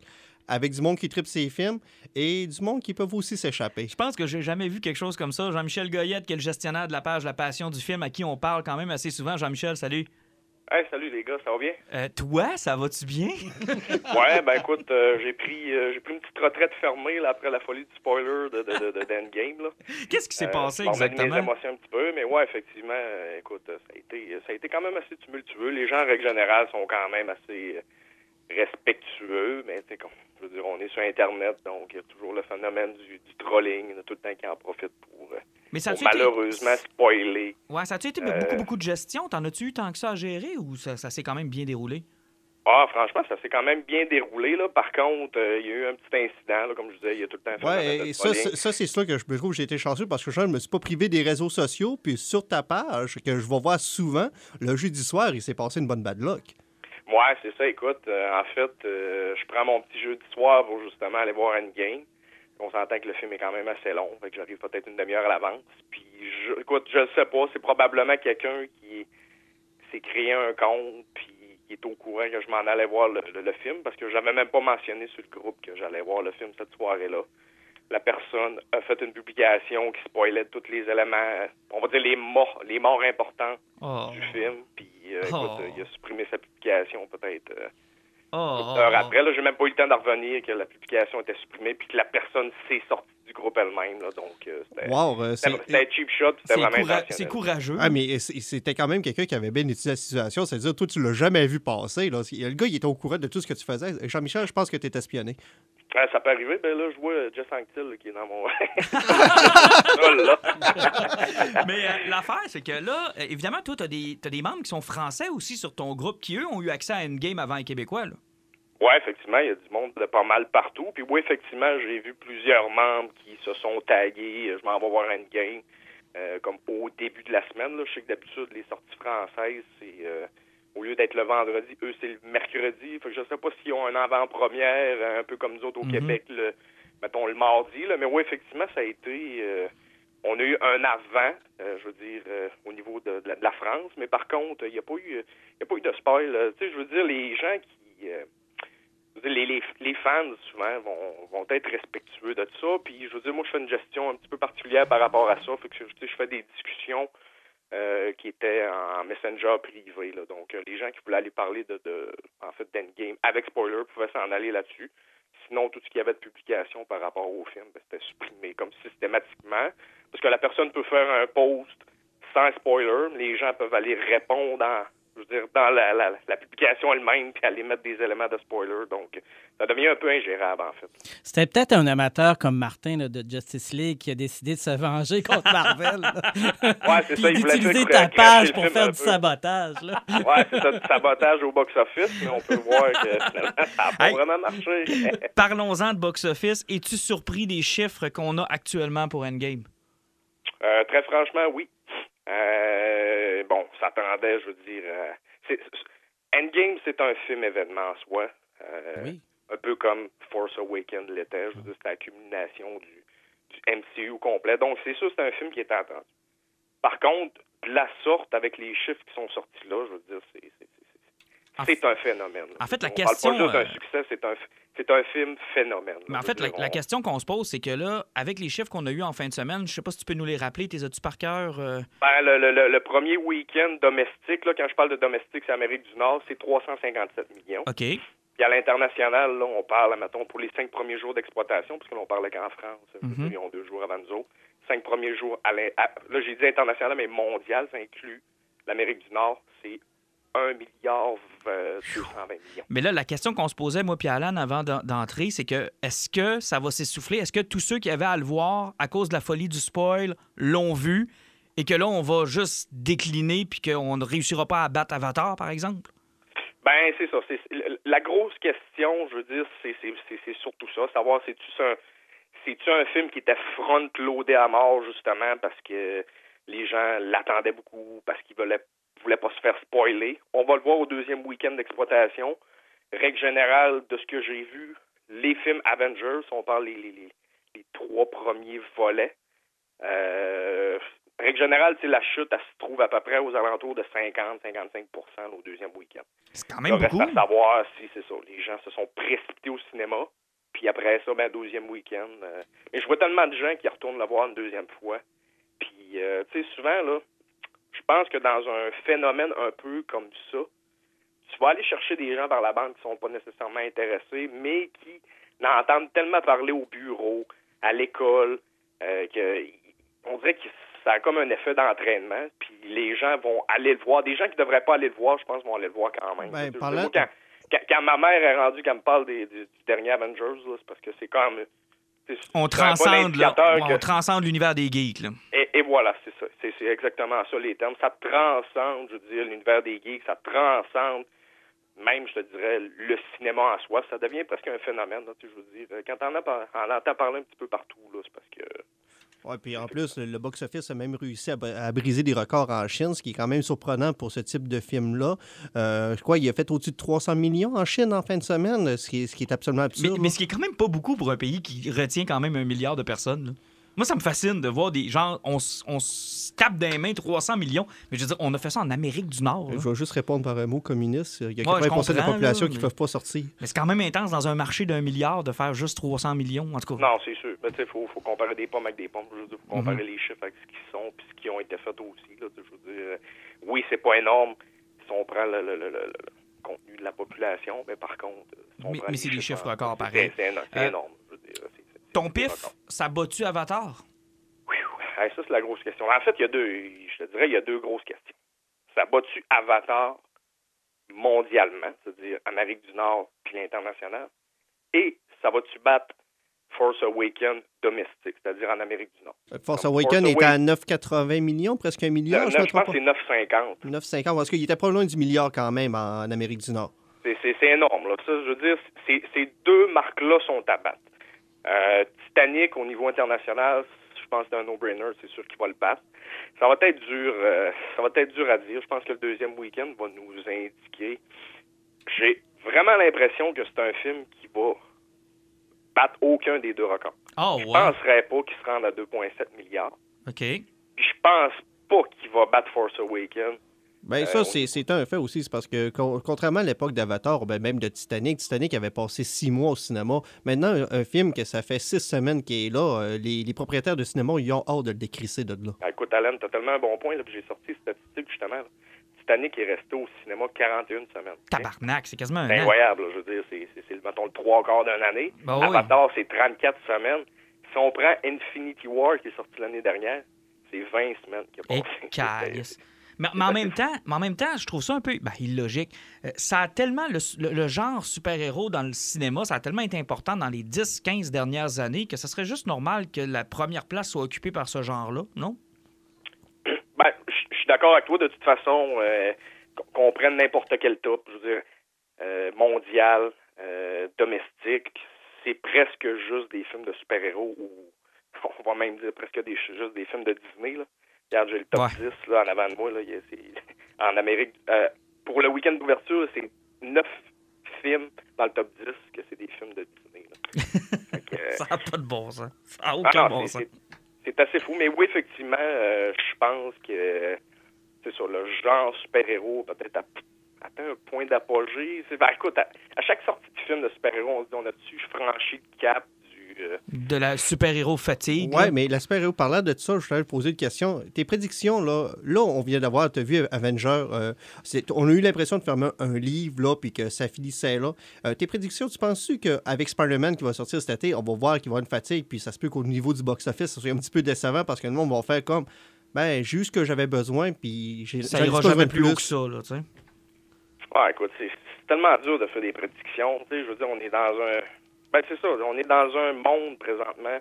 avec du monde qui tripe ses films et du monde qui peuvent aussi s'échapper.
Je pense que j'ai jamais vu quelque chose comme ça. Jean-Michel Goyette, qui est le gestionnaire de la page La Passion du film, à qui on parle quand même assez souvent. Jean-Michel, salut.
Hey, salut les gars, ça va bien?
Euh, toi, ça va-tu bien?
ouais, ben écoute, euh, j'ai pris euh, j'ai pris une petite retraite fermée là, après la folie du spoiler de, de, de, de d'Endgame. Là.
Qu'est-ce qui s'est
Euh,
passé
de mes
exactement?
émotions un petit peu, mais ouais, effectivement, euh, écoute, ça a été ça a été quand même assez tumultueux. Les gens, en règle générale, sont quand même assez respectueux, mais tu sais, comme je veux dire, on est sur Internet, donc il y a toujours le phénomène du, du trolling, il y en a tout le temps qui en profitent pour, euh,
Mais ça
pour
a-tu été...
malheureusement spoiler.
Ouais, ça a-tu été
Euh,
beaucoup, beaucoup de gestion? T'en as-tu eu tant que ça à gérer ou ça, ça s'est quand même bien déroulé?
Ah, franchement, ça s'est quand même bien déroulé. Là. Par contre, euh, il y a eu un petit incident, là, comme je disais, il y a tout le temps
Ouais, et ça, c'est- ça c'est sûr que je me trouve que j'ai été chanceux parce que je ne me suis pas privé des réseaux sociaux. Puis sur ta page, que je vais voir souvent, le jeudi soir, il s'est passé une bonne bad luck.
Ouais, c'est ça. Écoute, euh, en fait, euh, je prends mon petit jeudi soir pour justement aller voir Endgame. On s'entend que le film est quand même assez long, fait que j'arrive peut-être une demi-heure à l'avance. Puis, écoute, je le sais pas, c'est probablement quelqu'un qui s'est créé un compte, puis qui est au courant que je m'en allais voir le, le- le film, parce que j'avais même pas mentionné sur le groupe que j'allais voir le film cette soirée-là. La personne a fait une publication qui spoilait tous les éléments, on va dire les morts, les morts importants
Oh.
du film. Puis, euh, écoute,
Oh.
euh, il a supprimé sa publication peut-être euh,
Oh,
heure après. Là, j'ai même pas eu le temps de revenir que la publication était supprimée puis que la personne s'est sortie du groupe elle-même. Donc, euh, c'était
Wow, euh,
cheap shot. C'était
C'est
vraiment
coura-
intentionnel.
c'est courageux.
Ah, mais c'était quand même quelqu'un qui avait bien étudié la situation. C'est-à-dire, toi, tu l'as jamais vu passer. Là. Le gars, il était au courant de tout ce que tu faisais. Jean-Michel, je pense que tu es espionné.
Ah, ça peut arriver. Ben là, je vois euh, Jess Anctil qui est dans mon...
Mais euh, l'affaire, c'est que là, évidemment, toi, t'as des, t'as des membres qui sont français aussi sur ton groupe qui, eux, ont eu accès à Endgame avant les Québécois. Là.
Ouais, effectivement, il y a du monde de pas mal partout. Puis oui, effectivement, j'ai vu plusieurs membres qui se sont tagués. Je m'en vais voir Endgame. Euh, comme au début de la semaine. Là. Je sais que d'habitude, les sorties françaises, c'est euh, au lieu d'être le vendredi, eux, c'est le mercredi. Fait que je sais pas s'ils ont un avant-première, un peu comme nous autres au
Mhm.
Québec, le, mettons le mardi. Là. Mais oui, effectivement, ça a été. euh, on a eu un avant, euh, je veux dire, euh, au niveau de, de la, de la France, mais par contre, il n'y a pas eu il a pas eu de spoil. Tu sais, je veux dire, les gens qui. euh, je veux dire, les, les, les fans, souvent, vont, être respectueux de ça. Puis, je veux dire, moi, je fais une gestion un petit peu particulière par rapport à ça. Fait que, sais, je fais des discussions euh, qui étaient en messenger privé. Donc, euh, les gens qui voulaient aller parler de, de en fait, d'Endgame avec spoiler pouvaient s'en aller là-dessus. Sinon, tout ce qu'il y avait de publication par rapport au film, ben, c'était supprimé comme systématiquement. Parce que la personne peut faire un post sans spoiler, les gens peuvent aller répondre en, je veux dire, dans la, la, la publication elle-même, puis aller mettre des éléments de spoiler. Donc, ça devient un peu ingérable, en fait.
C'était peut-être un amateur comme Martin là, de Justice League qui a décidé de se venger contre Marvel.
Ouais, c'est ça, il voulait
d'utiliser
faire
ta page pour faire du
peu.
sabotage. Là.
Ouais, c'est ça, du sabotage au box-office, mais on peut voir que finalement, ça n'a pas
Hey.
vraiment marché.
Parlons-en de box-office. Es-tu surpris des chiffres qu'on a actuellement pour Endgame?
Euh, très franchement, oui. Euh, bon, ça s'attendait, je veux dire. euh, Endgame, c'est un film événement en soi. Euh,
Oui.
Un peu comme Force Awakens l'était. Je veux dire, c'est la culmination du, du MCU complet. Donc, c'est sûr, c'est un film qui est attendu. Par contre, de la sorte, avec les chiffres qui sont sortis là, je veux dire, c'est. C'est- un phénomène.
en fait, la
On
question,
Parle pas juste
euh,
d'un succès, c'est un, c'est un film phénomène.
Mais en fait, la, question qu'on se pose, c'est que là, avec les chiffres qu'on a eus en fin de semaine, je sais pas si tu peux nous les rappeler, tes as-tu par cœur? euh?
Ben, le, le- le- premier week-end domestique, là, quand je parle de domestique, c'est Amérique du Nord, c'est 357 millions.
OK.
Puis à l'international, là, on parle, mettons, pour les cinq premiers jours d'exploitation, parce que l'on parlait qu'en France,
Mhm.
dire, ils ont deux jours avant nous autres. Cinq premiers jours, à l'in- à- là, j'ai dit international, mais mondial, ça inclut l'Amérique du Nord, c'est 1 milliard euh, 220 millions.
Mais là, la question qu'on se posait, moi puis Alan, avant d'en- d'entrer, c'est que est-ce que ça va s'essouffler? Est-ce que tous ceux qui avaient à le voir à cause de la folie du spoil l'ont vu et que là, on va juste décliner puis qu'on ne réussira pas à battre Avatar, par exemple?
Ben, c'est ça. C'est, la grosse question, je veux dire, c'est, c'est, c'est, c'est surtout ça. Savoir, c'est-tu un, c'est-tu un film qui était front-loadé à mort, justement, parce que les gens l'attendaient beaucoup, parce qu'ils voulaient, voulaient pas se faire spoiler. On va le voir au deuxième week-end d'exploitation. Règle générale, de ce que j'ai vu, les films Avengers, on parle les, les, les, les trois premiers volets. Euh, règle générale, c'est la chute, elle se trouve à peu près aux alentours de 50-55% au deuxième week-end.
C'est quand
Là,
même
reste
beaucoup.
à savoir si c'est ça. Les gens se sont précipités au cinéma. Puis après ça, ben, deuxième week-end. euh, mais je vois tellement de gens qui retournent le voir une deuxième fois. Puis, euh, tu sais, souvent, là, pense que dans un phénomène un peu comme ça, tu vas aller chercher des gens par la bande qui sont pas nécessairement intéressés, mais qui n'entendent tellement parler au bureau, à l'école, euh, que on dirait que ça a comme un effet d'entraînement, puis les gens vont aller le voir. Des gens qui devraient pas aller le voir, je pense, vont aller le voir quand même.
Ben,
quand, quand, quand ma mère est rendue qu'elle me parle des, du dernier Avengers, là, c'est parce que c'est comme...
On transcende, là. on
que-
transcende l'univers des geeks. Là.
Et, voilà, c'est ça. C'est, c'est exactement ça, les termes. Ça transcende, je veux dire, l'univers des geeks, ça transcende même, je te dirais, le cinéma en soi. Ça devient presque un phénomène, là, tu sais, je veux dire. Quand on, on entend parler un petit peu partout, là, c'est parce que...
Ouais, puis en plus, le box-office a même réussi à, br- à briser des records en Chine, ce qui est quand même surprenant pour ce type de film-là. Euh, je crois qu'il a fait au-dessus de 300 millions en Chine en fin de semaine, ce qui est, ce qui est absolument
Mais,
absurde.
mais ce qui est quand même pas beaucoup pour un pays qui retient quand même un milliard de personnes. là. Moi, ça me fascine de voir des gens, on, s- on se tape les mains 300 millions, mais je veux dire, on a fait ça en Amérique du Nord. là.
Je vais juste répondre par un mot communiste. Il y a
Ouais, je
80 de la population
là,
qui ne
mais-
peuvent pas sortir.
Mais c'est quand même intense dans un marché d'un milliard de faire juste 300 millions, en tout cas.
Non, c'est sûr. Mais tu sais, faut, faut comparer des pommes avec des pommes. Je veux dire, faut comparer
Mhm.
les chiffres avec ce qu'ils sont puis ce qui ont été fait aussi, là. Je veux dire, euh, oui, c'est pas énorme si on prend le, le- le- le- le contenu de la population, mais par contre... euh, si on
Mais- mais
les
c'est des chiffres records,
c'est-
pareil.
C'est,
Euh,
énorme. Je veux dire, c'est- c'est- c'est
Ton pif, ça bat-tu Avatar?
Oui, oui. Ça, c'est la grosse question. En fait, il y a deux, je te dirais, il y a deux grosses questions. Ça bat-tu Avatar mondialement, c'est-à-dire Amérique du Nord puis l'international? Et ça va-tu battre Force Awakens domestique, c'est-à-dire en Amérique du Nord?
Force Awakens est à 9,80 millions, presque un milliard, je
je pense que
pas.
c'est 9,50.
9,50, parce qu'il était pas loin du milliard quand même en, Amérique du Nord.
C'est, énorme. Là. Ça, je veux dire, ces deux marques-là sont à battre. Euh, Titanic, au niveau international, je pense que c'est un no-brainer. C'est sûr qu'il va le battre. Ça va être dur. euh, ça va être dur à dire. Je pense que le deuxième week-end va nous indiquer. J'ai vraiment l'impression que c'est un film qui va battre aucun des deux records.
Ah,
Je
ouais.
penserais pas qu'il se rende à 2,7 milliards.
OK.
Puis je pense pas qu'il va battre Force Awakens.
Ben,
Euh,
ça, c'est un fait aussi. C'est parce que, con- contrairement à l'époque d'Avatar, ben, même de Titanic, Titanic avait passé six mois au cinéma. Maintenant, un, un film que ça fait six semaines qu'il est là, euh, les, les propriétaires de cinéma, ils ont hâte de le décrisser de là.
Ah, écoute, Alan, t'as tellement un bon point. Là, puis j'ai sorti cette statistique justement. là. Titanic est resté au cinéma 41 semaines.
Tabarnak, c'est quasiment un an.
incroyable. là, je veux dire, c'est, mettons, le trois quarts d'une année.
Ben oui.
Avatar, c'est 34 semaines. Si on prend Infinity War, qui est sorti l'année dernière, c'est 20 semaines qui a
Et
passé.
Mais, en même temps, mais en même temps, je trouve ça un peu ben, illogique. Euh, ça a tellement le, genre super-héros dans le cinéma, ça a tellement été important dans les 10-15 dernières années que ce serait juste normal que la première place soit occupée par ce genre-là, non?
Ben, je suis d'accord avec toi. De toute façon, euh, qu'on- prenne n'importe quel top, je veux dire, euh, mondial, domestique, c'est presque juste des films de super-héros ou on va même dire presque des, juste des films de Disney. Là. Regarde, j'ai le top
Ouais.
10 là, en avant de moi. Là, en Amérique, euh, pour le week-end d'ouverture, c'est 9 films dans le top 10 que c'est des films de Disney. là. Fait que, euh,
Ça n'a pas de bon sens. Ça n'a
ah
aucun
non,
bon
c'est-
sens.
c'est- assez fou. Mais oui, effectivement, euh, je pense que c'est sur le genre super-héros, peut-être à- atteint un point d'apogée. Ben, écoute, à, à chaque sortie de film de super-héros, on se dit on a-tu franchi le cap
De la super-héros fatigue.
Ouais,
là.
mais la super-héros, parlant de ça, je voulais te poser une question. Tes prédictions, là, là on vient d'avoir, tu as vu Avenger, euh, on a eu l'impression de faire un, un livre, là, puis que ça finissait là. Euh, tes prédictions, tu penses-tu qu'avec Spider-Man qui va sortir cet été, on va voir qu'il va y avoir une fatigue, puis ça se peut qu'au niveau du box-office, ça soit un petit peu décevant parce que le monde va faire comme, ben, j'ai eu ce que j'avais besoin, puis j'ai
ça ira jamais plus haut que ça, là, tu sais.
Ouais, écoute, c'est c'est tellement dur de faire des prédictions. Tu sais, je veux dire, on est dans un. Ben, c'est ça, on est dans un monde présentement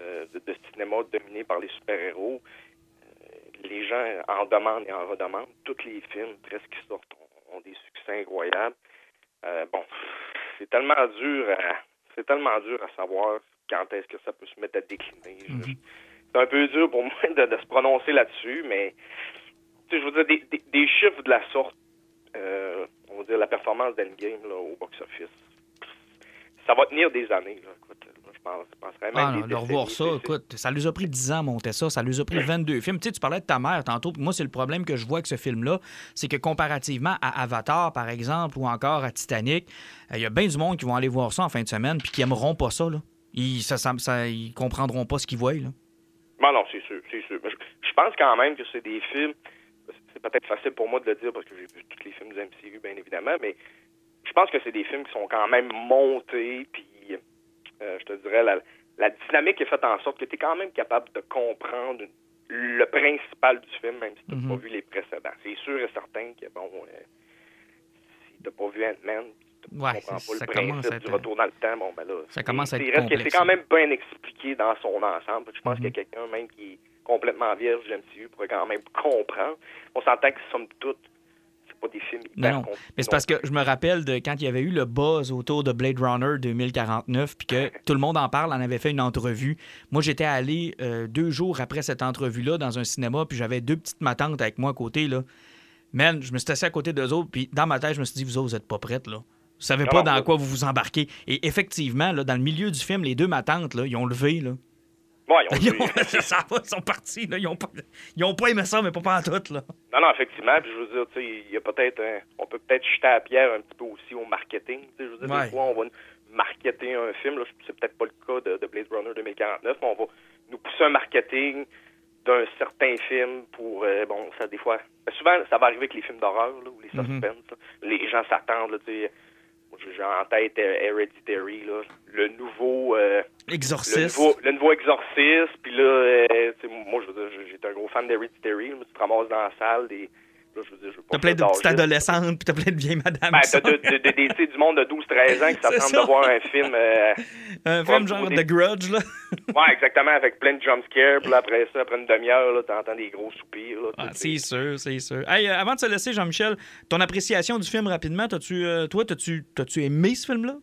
euh, de, de cinéma dominé par les super-héros. Euh, les gens en demandent et en redemandent. Tous les films, presque, qui sortent, ont, ont des succès incroyables. Euh, bon, c'est tellement dur à. C'est tellement dur à savoir quand est-ce que ça peut se mettre à décliner.
Mhm.
C'est un peu dur pour moi de, de se prononcer là-dessus, mais je veux dire, des, des- des chiffres de la sorte on va dire la performance d'Endgame là, au box-office. Ça va tenir des années, là. Écoute, là, je pense, je penserais même
Ah non, de revoir ça, écoute, ça nous a pris 10 ans monter ça, ça nous a pris 22 films. Tu sais, tu parlais de ta mère tantôt, moi, c'est le problème que je vois avec ce film-là, c'est que comparativement à Avatar, par exemple, ou encore à Titanic, euh, il y a bien du monde qui vont aller voir ça en fin de semaine, puis qui aimeront pas ça, là. Ils, ça, ça- ça- ils comprendront pas ce qu'ils voient, là.
Bon, non, c'est sûr, c'est sûr. Je, je pense quand même que c'est des films. c'est peut-être facile pour moi de le dire parce que j'ai vu tous les films du MCU, bien évidemment, mais je pense que c'est des films qui sont quand même montés, puis euh, je te dirais, la, la dynamique est faite en sorte que tu es quand même capable de comprendre le principal du film, même si tu n'as
Mhm.
pas vu les précédents. C'est sûr et certain que, bon, euh, si tu pas vu Ant-Man, tu
Ouais,
pas
ça
le
commence
principe
à être-
du retour dans le temps, bon, ben là,
Ça commence à
c'est-
être
c'est
complexe,
quand même bien expliqué dans son ensemble. Je pense
Mhm.
que quelqu'un même qui est complètement vierge du MCU pourrait quand même comprendre. On s'entend que somme toute, pas des films hyper
Non, Mais c'est parce que je me rappelle de quand il y avait eu le buzz autour de Blade Runner 2049, puis que tout le monde en parle, on avait fait une entrevue. Moi, j'étais allé euh, deux jours après cette entrevue-là dans un cinéma, puis j'avais deux petites matantes avec moi à côté. Là. Man, je me suis assis à côté d'eux autres, puis dans ma tête, je me suis dit, vous autres, vous êtes pas prêtes, là. Vous savez
Non,
pas dans quoi vous vous embarquez. Et effectivement, là, dans le milieu du film, les deux matantes, là, ils ont levé. Là.
Ils ont
Ils,
joué.
ont- ça va, ils sont partis. Là. Ils, ont pas... ils ont pas aimé ça, mais pas en tout. Là.
Non, non, effectivement. Puis je veux dire, tu sais, il y a peut-être un- on peut peut-être jeter à la pierre un petit peu aussi au marketing. Tu sais, je veux dire,
Ouais.
des fois, on va marketer un film. Là, c'est peut-être pas le cas de, de Blade Runner 2049, mais on va nous pousser un marketing d'un certain film pour euh, bon ça des fois ben, souvent ça va arriver avec les films d'horreur là, ou les
Mhm.
suspense là. les gens s'attendent tu sais j'ai en tête euh, Hereditary là, le nouveau euh, le
Exorciste.
nouveau, le nouveau exorciste, puis là, euh, moi, je veux dire, j'étais un gros fan d'Hereditary, tu te ramasses dans la salle, des, là, je veux dire, je
T'as plein de petites adolescentes, puis t'as plein de vieilles madames.
Ben, t'as de, de, de- du monde de 12-13 ans qui s'attendent de voir un film. euh,
Un film genre The Grudge, là.
ouais, exactement, avec plein de jumpscares, puis après ça, après une demi-heure, t'entends des gros soupirs. Là,
Ah, c'est sûr, c'est sûr. Hey, euh, avant de se laisser, Jean-Michel, ton appréciation du film rapidement, t'as-tu, euh, toi, t'as-tu, t'as-tu aimé ce film-là?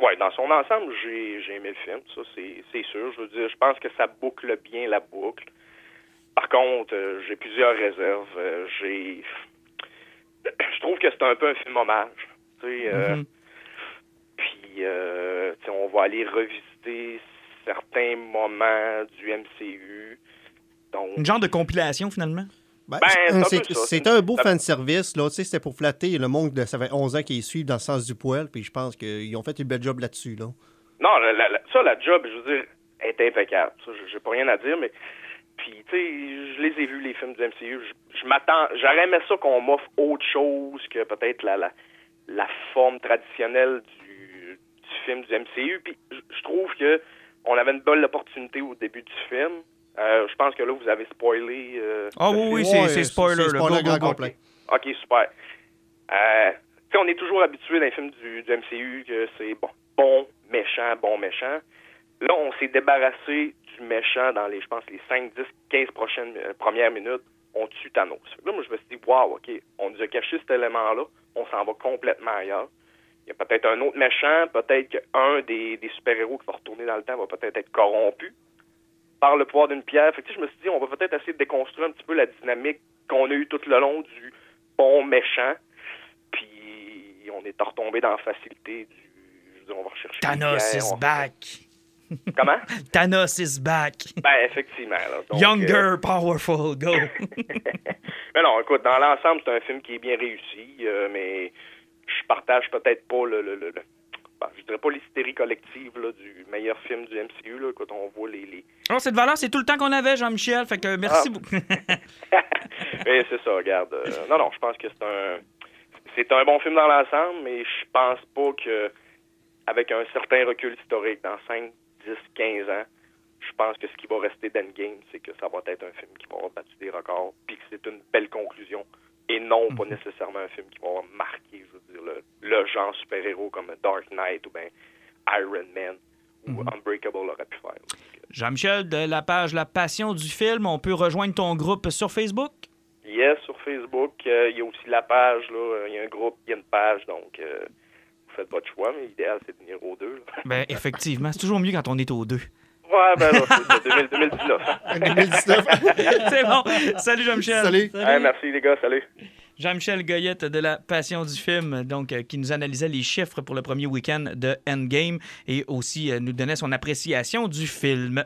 Ouais, dans son ensemble, j'ai j'ai aimé le film, ça, c'est c'est sûr. Je veux dire, je pense que ça boucle bien la boucle. Par contre, euh, j'ai plusieurs réserves. Euh, j'ai. Je trouve que c'est un peu un film hommage. Tu sais, euh,
Mhm.
Puis, euh, tu sais, on va aller revisiter certains moments du MCU. Donc,
Une genre de compilation, finalement?
Ben,
Ben, c'est un peu
c'est-
ça.
c'est un beau
Ça-
fan-service. là. Tu sais, C'était pour flatter le monde de ça fait 11 ans qu'ils suivent dans le sens du poil. Puis je pense qu'ils ont fait une belle job là-dessus. Là.
Non, la- la- la- ça, la job, je veux dire, est impeccable. Ça, j'ai pas rien à dire, mais. Puis, tu sais, je les ai vus, les films du MCU. Je, je m'attends. J'aurais aimé ça qu'on m'offre autre chose que peut-être la, la, la forme traditionnelle du, du film du MCU. Puis, je, trouve que on avait une belle opportunité au début du film. Euh, je pense que là, vous avez spoilé. euh,
Ah oui, oui, c'est,
Ouais,
spoiler.
c'est spoiler grand complet.
OK, super. Euh, tu sais, on est toujours habitué dans les films du, du MCU que c'est bon, bon, méchant, bon, méchant. Là, on s'est débarrassé du méchant dans les, je pense, les 5, 10, 15 prochaines, euh, premières minutes. On tue Thanos. Là, moi, je me suis dit, wow, OK, on nous a caché cet élément-là. On s'en va complètement ailleurs. Il y a peut-être un autre méchant, peut-être qu'un des, des super-héros qui va retourner dans le temps va peut-être être corrompu par le pouvoir d'une pierre. Fait que, je me suis dit, on va peut-être essayer de déconstruire un petit peu la dynamique qu'on a eue tout le long du bon méchant. Puis on est retombé dans la facilité du. Je veux dire, on va rechercher.
Thanos
pierre,
is
on-
back.
Comment?
Thanos is back.
Ben, effectivement. là. Donc,
Younger, powerful, go.
euh, mais non, écoute, dans l'ensemble, c'est un film qui est bien réussi, euh, mais je partage peut-être pas le. le, le- le- ben, je dirais pas l'hystérie collective là, du meilleur film du MCU. Là, quand on voit les, les,
oh, cette valeur, c'est tout le temps qu'on avait, Jean-Michel. Fait que merci
Ah.
beaucoup.
mais c'est ça, regarde. euh, non, non, je pense que c'est un c'est un bon film dans l'ensemble, mais je pense pas que avec un certain recul historique dans 5, 10, 15 ans, je pense que ce qui va rester d'Endgame, c'est que ça va être un film qui va avoir battu des records, puis que c'est une belle conclusion, et non pas nécessairement un film qui va avoir marqué, je veux dire, le, le genre super-héros comme Dark Knight ou ben Iron Man ou Unbreakable aurait pu faire.
Jean-Michel, de la page La Passion du film, on peut rejoindre ton groupe sur Facebook?
Yes, sur Facebook, euh, il y a aussi la page, là, il y a un groupe, il y a une page, donc euh, faites votre choix, mais l'idéal, c'est de venir aux deux.
Ben, effectivement, c'est toujours mieux quand on est aux deux.
Ouais, ben c'est de 2000 2019. hein.
2019.
c'est bon. Salut, Jean-Michel.
Salut.
Hey, merci les gars, salut.
Jean-Michel Goyette de La Passion du film, donc, euh, qui nous analysait les chiffres pour le premier week-end de Endgame et aussi euh, nous donnait son appréciation du film.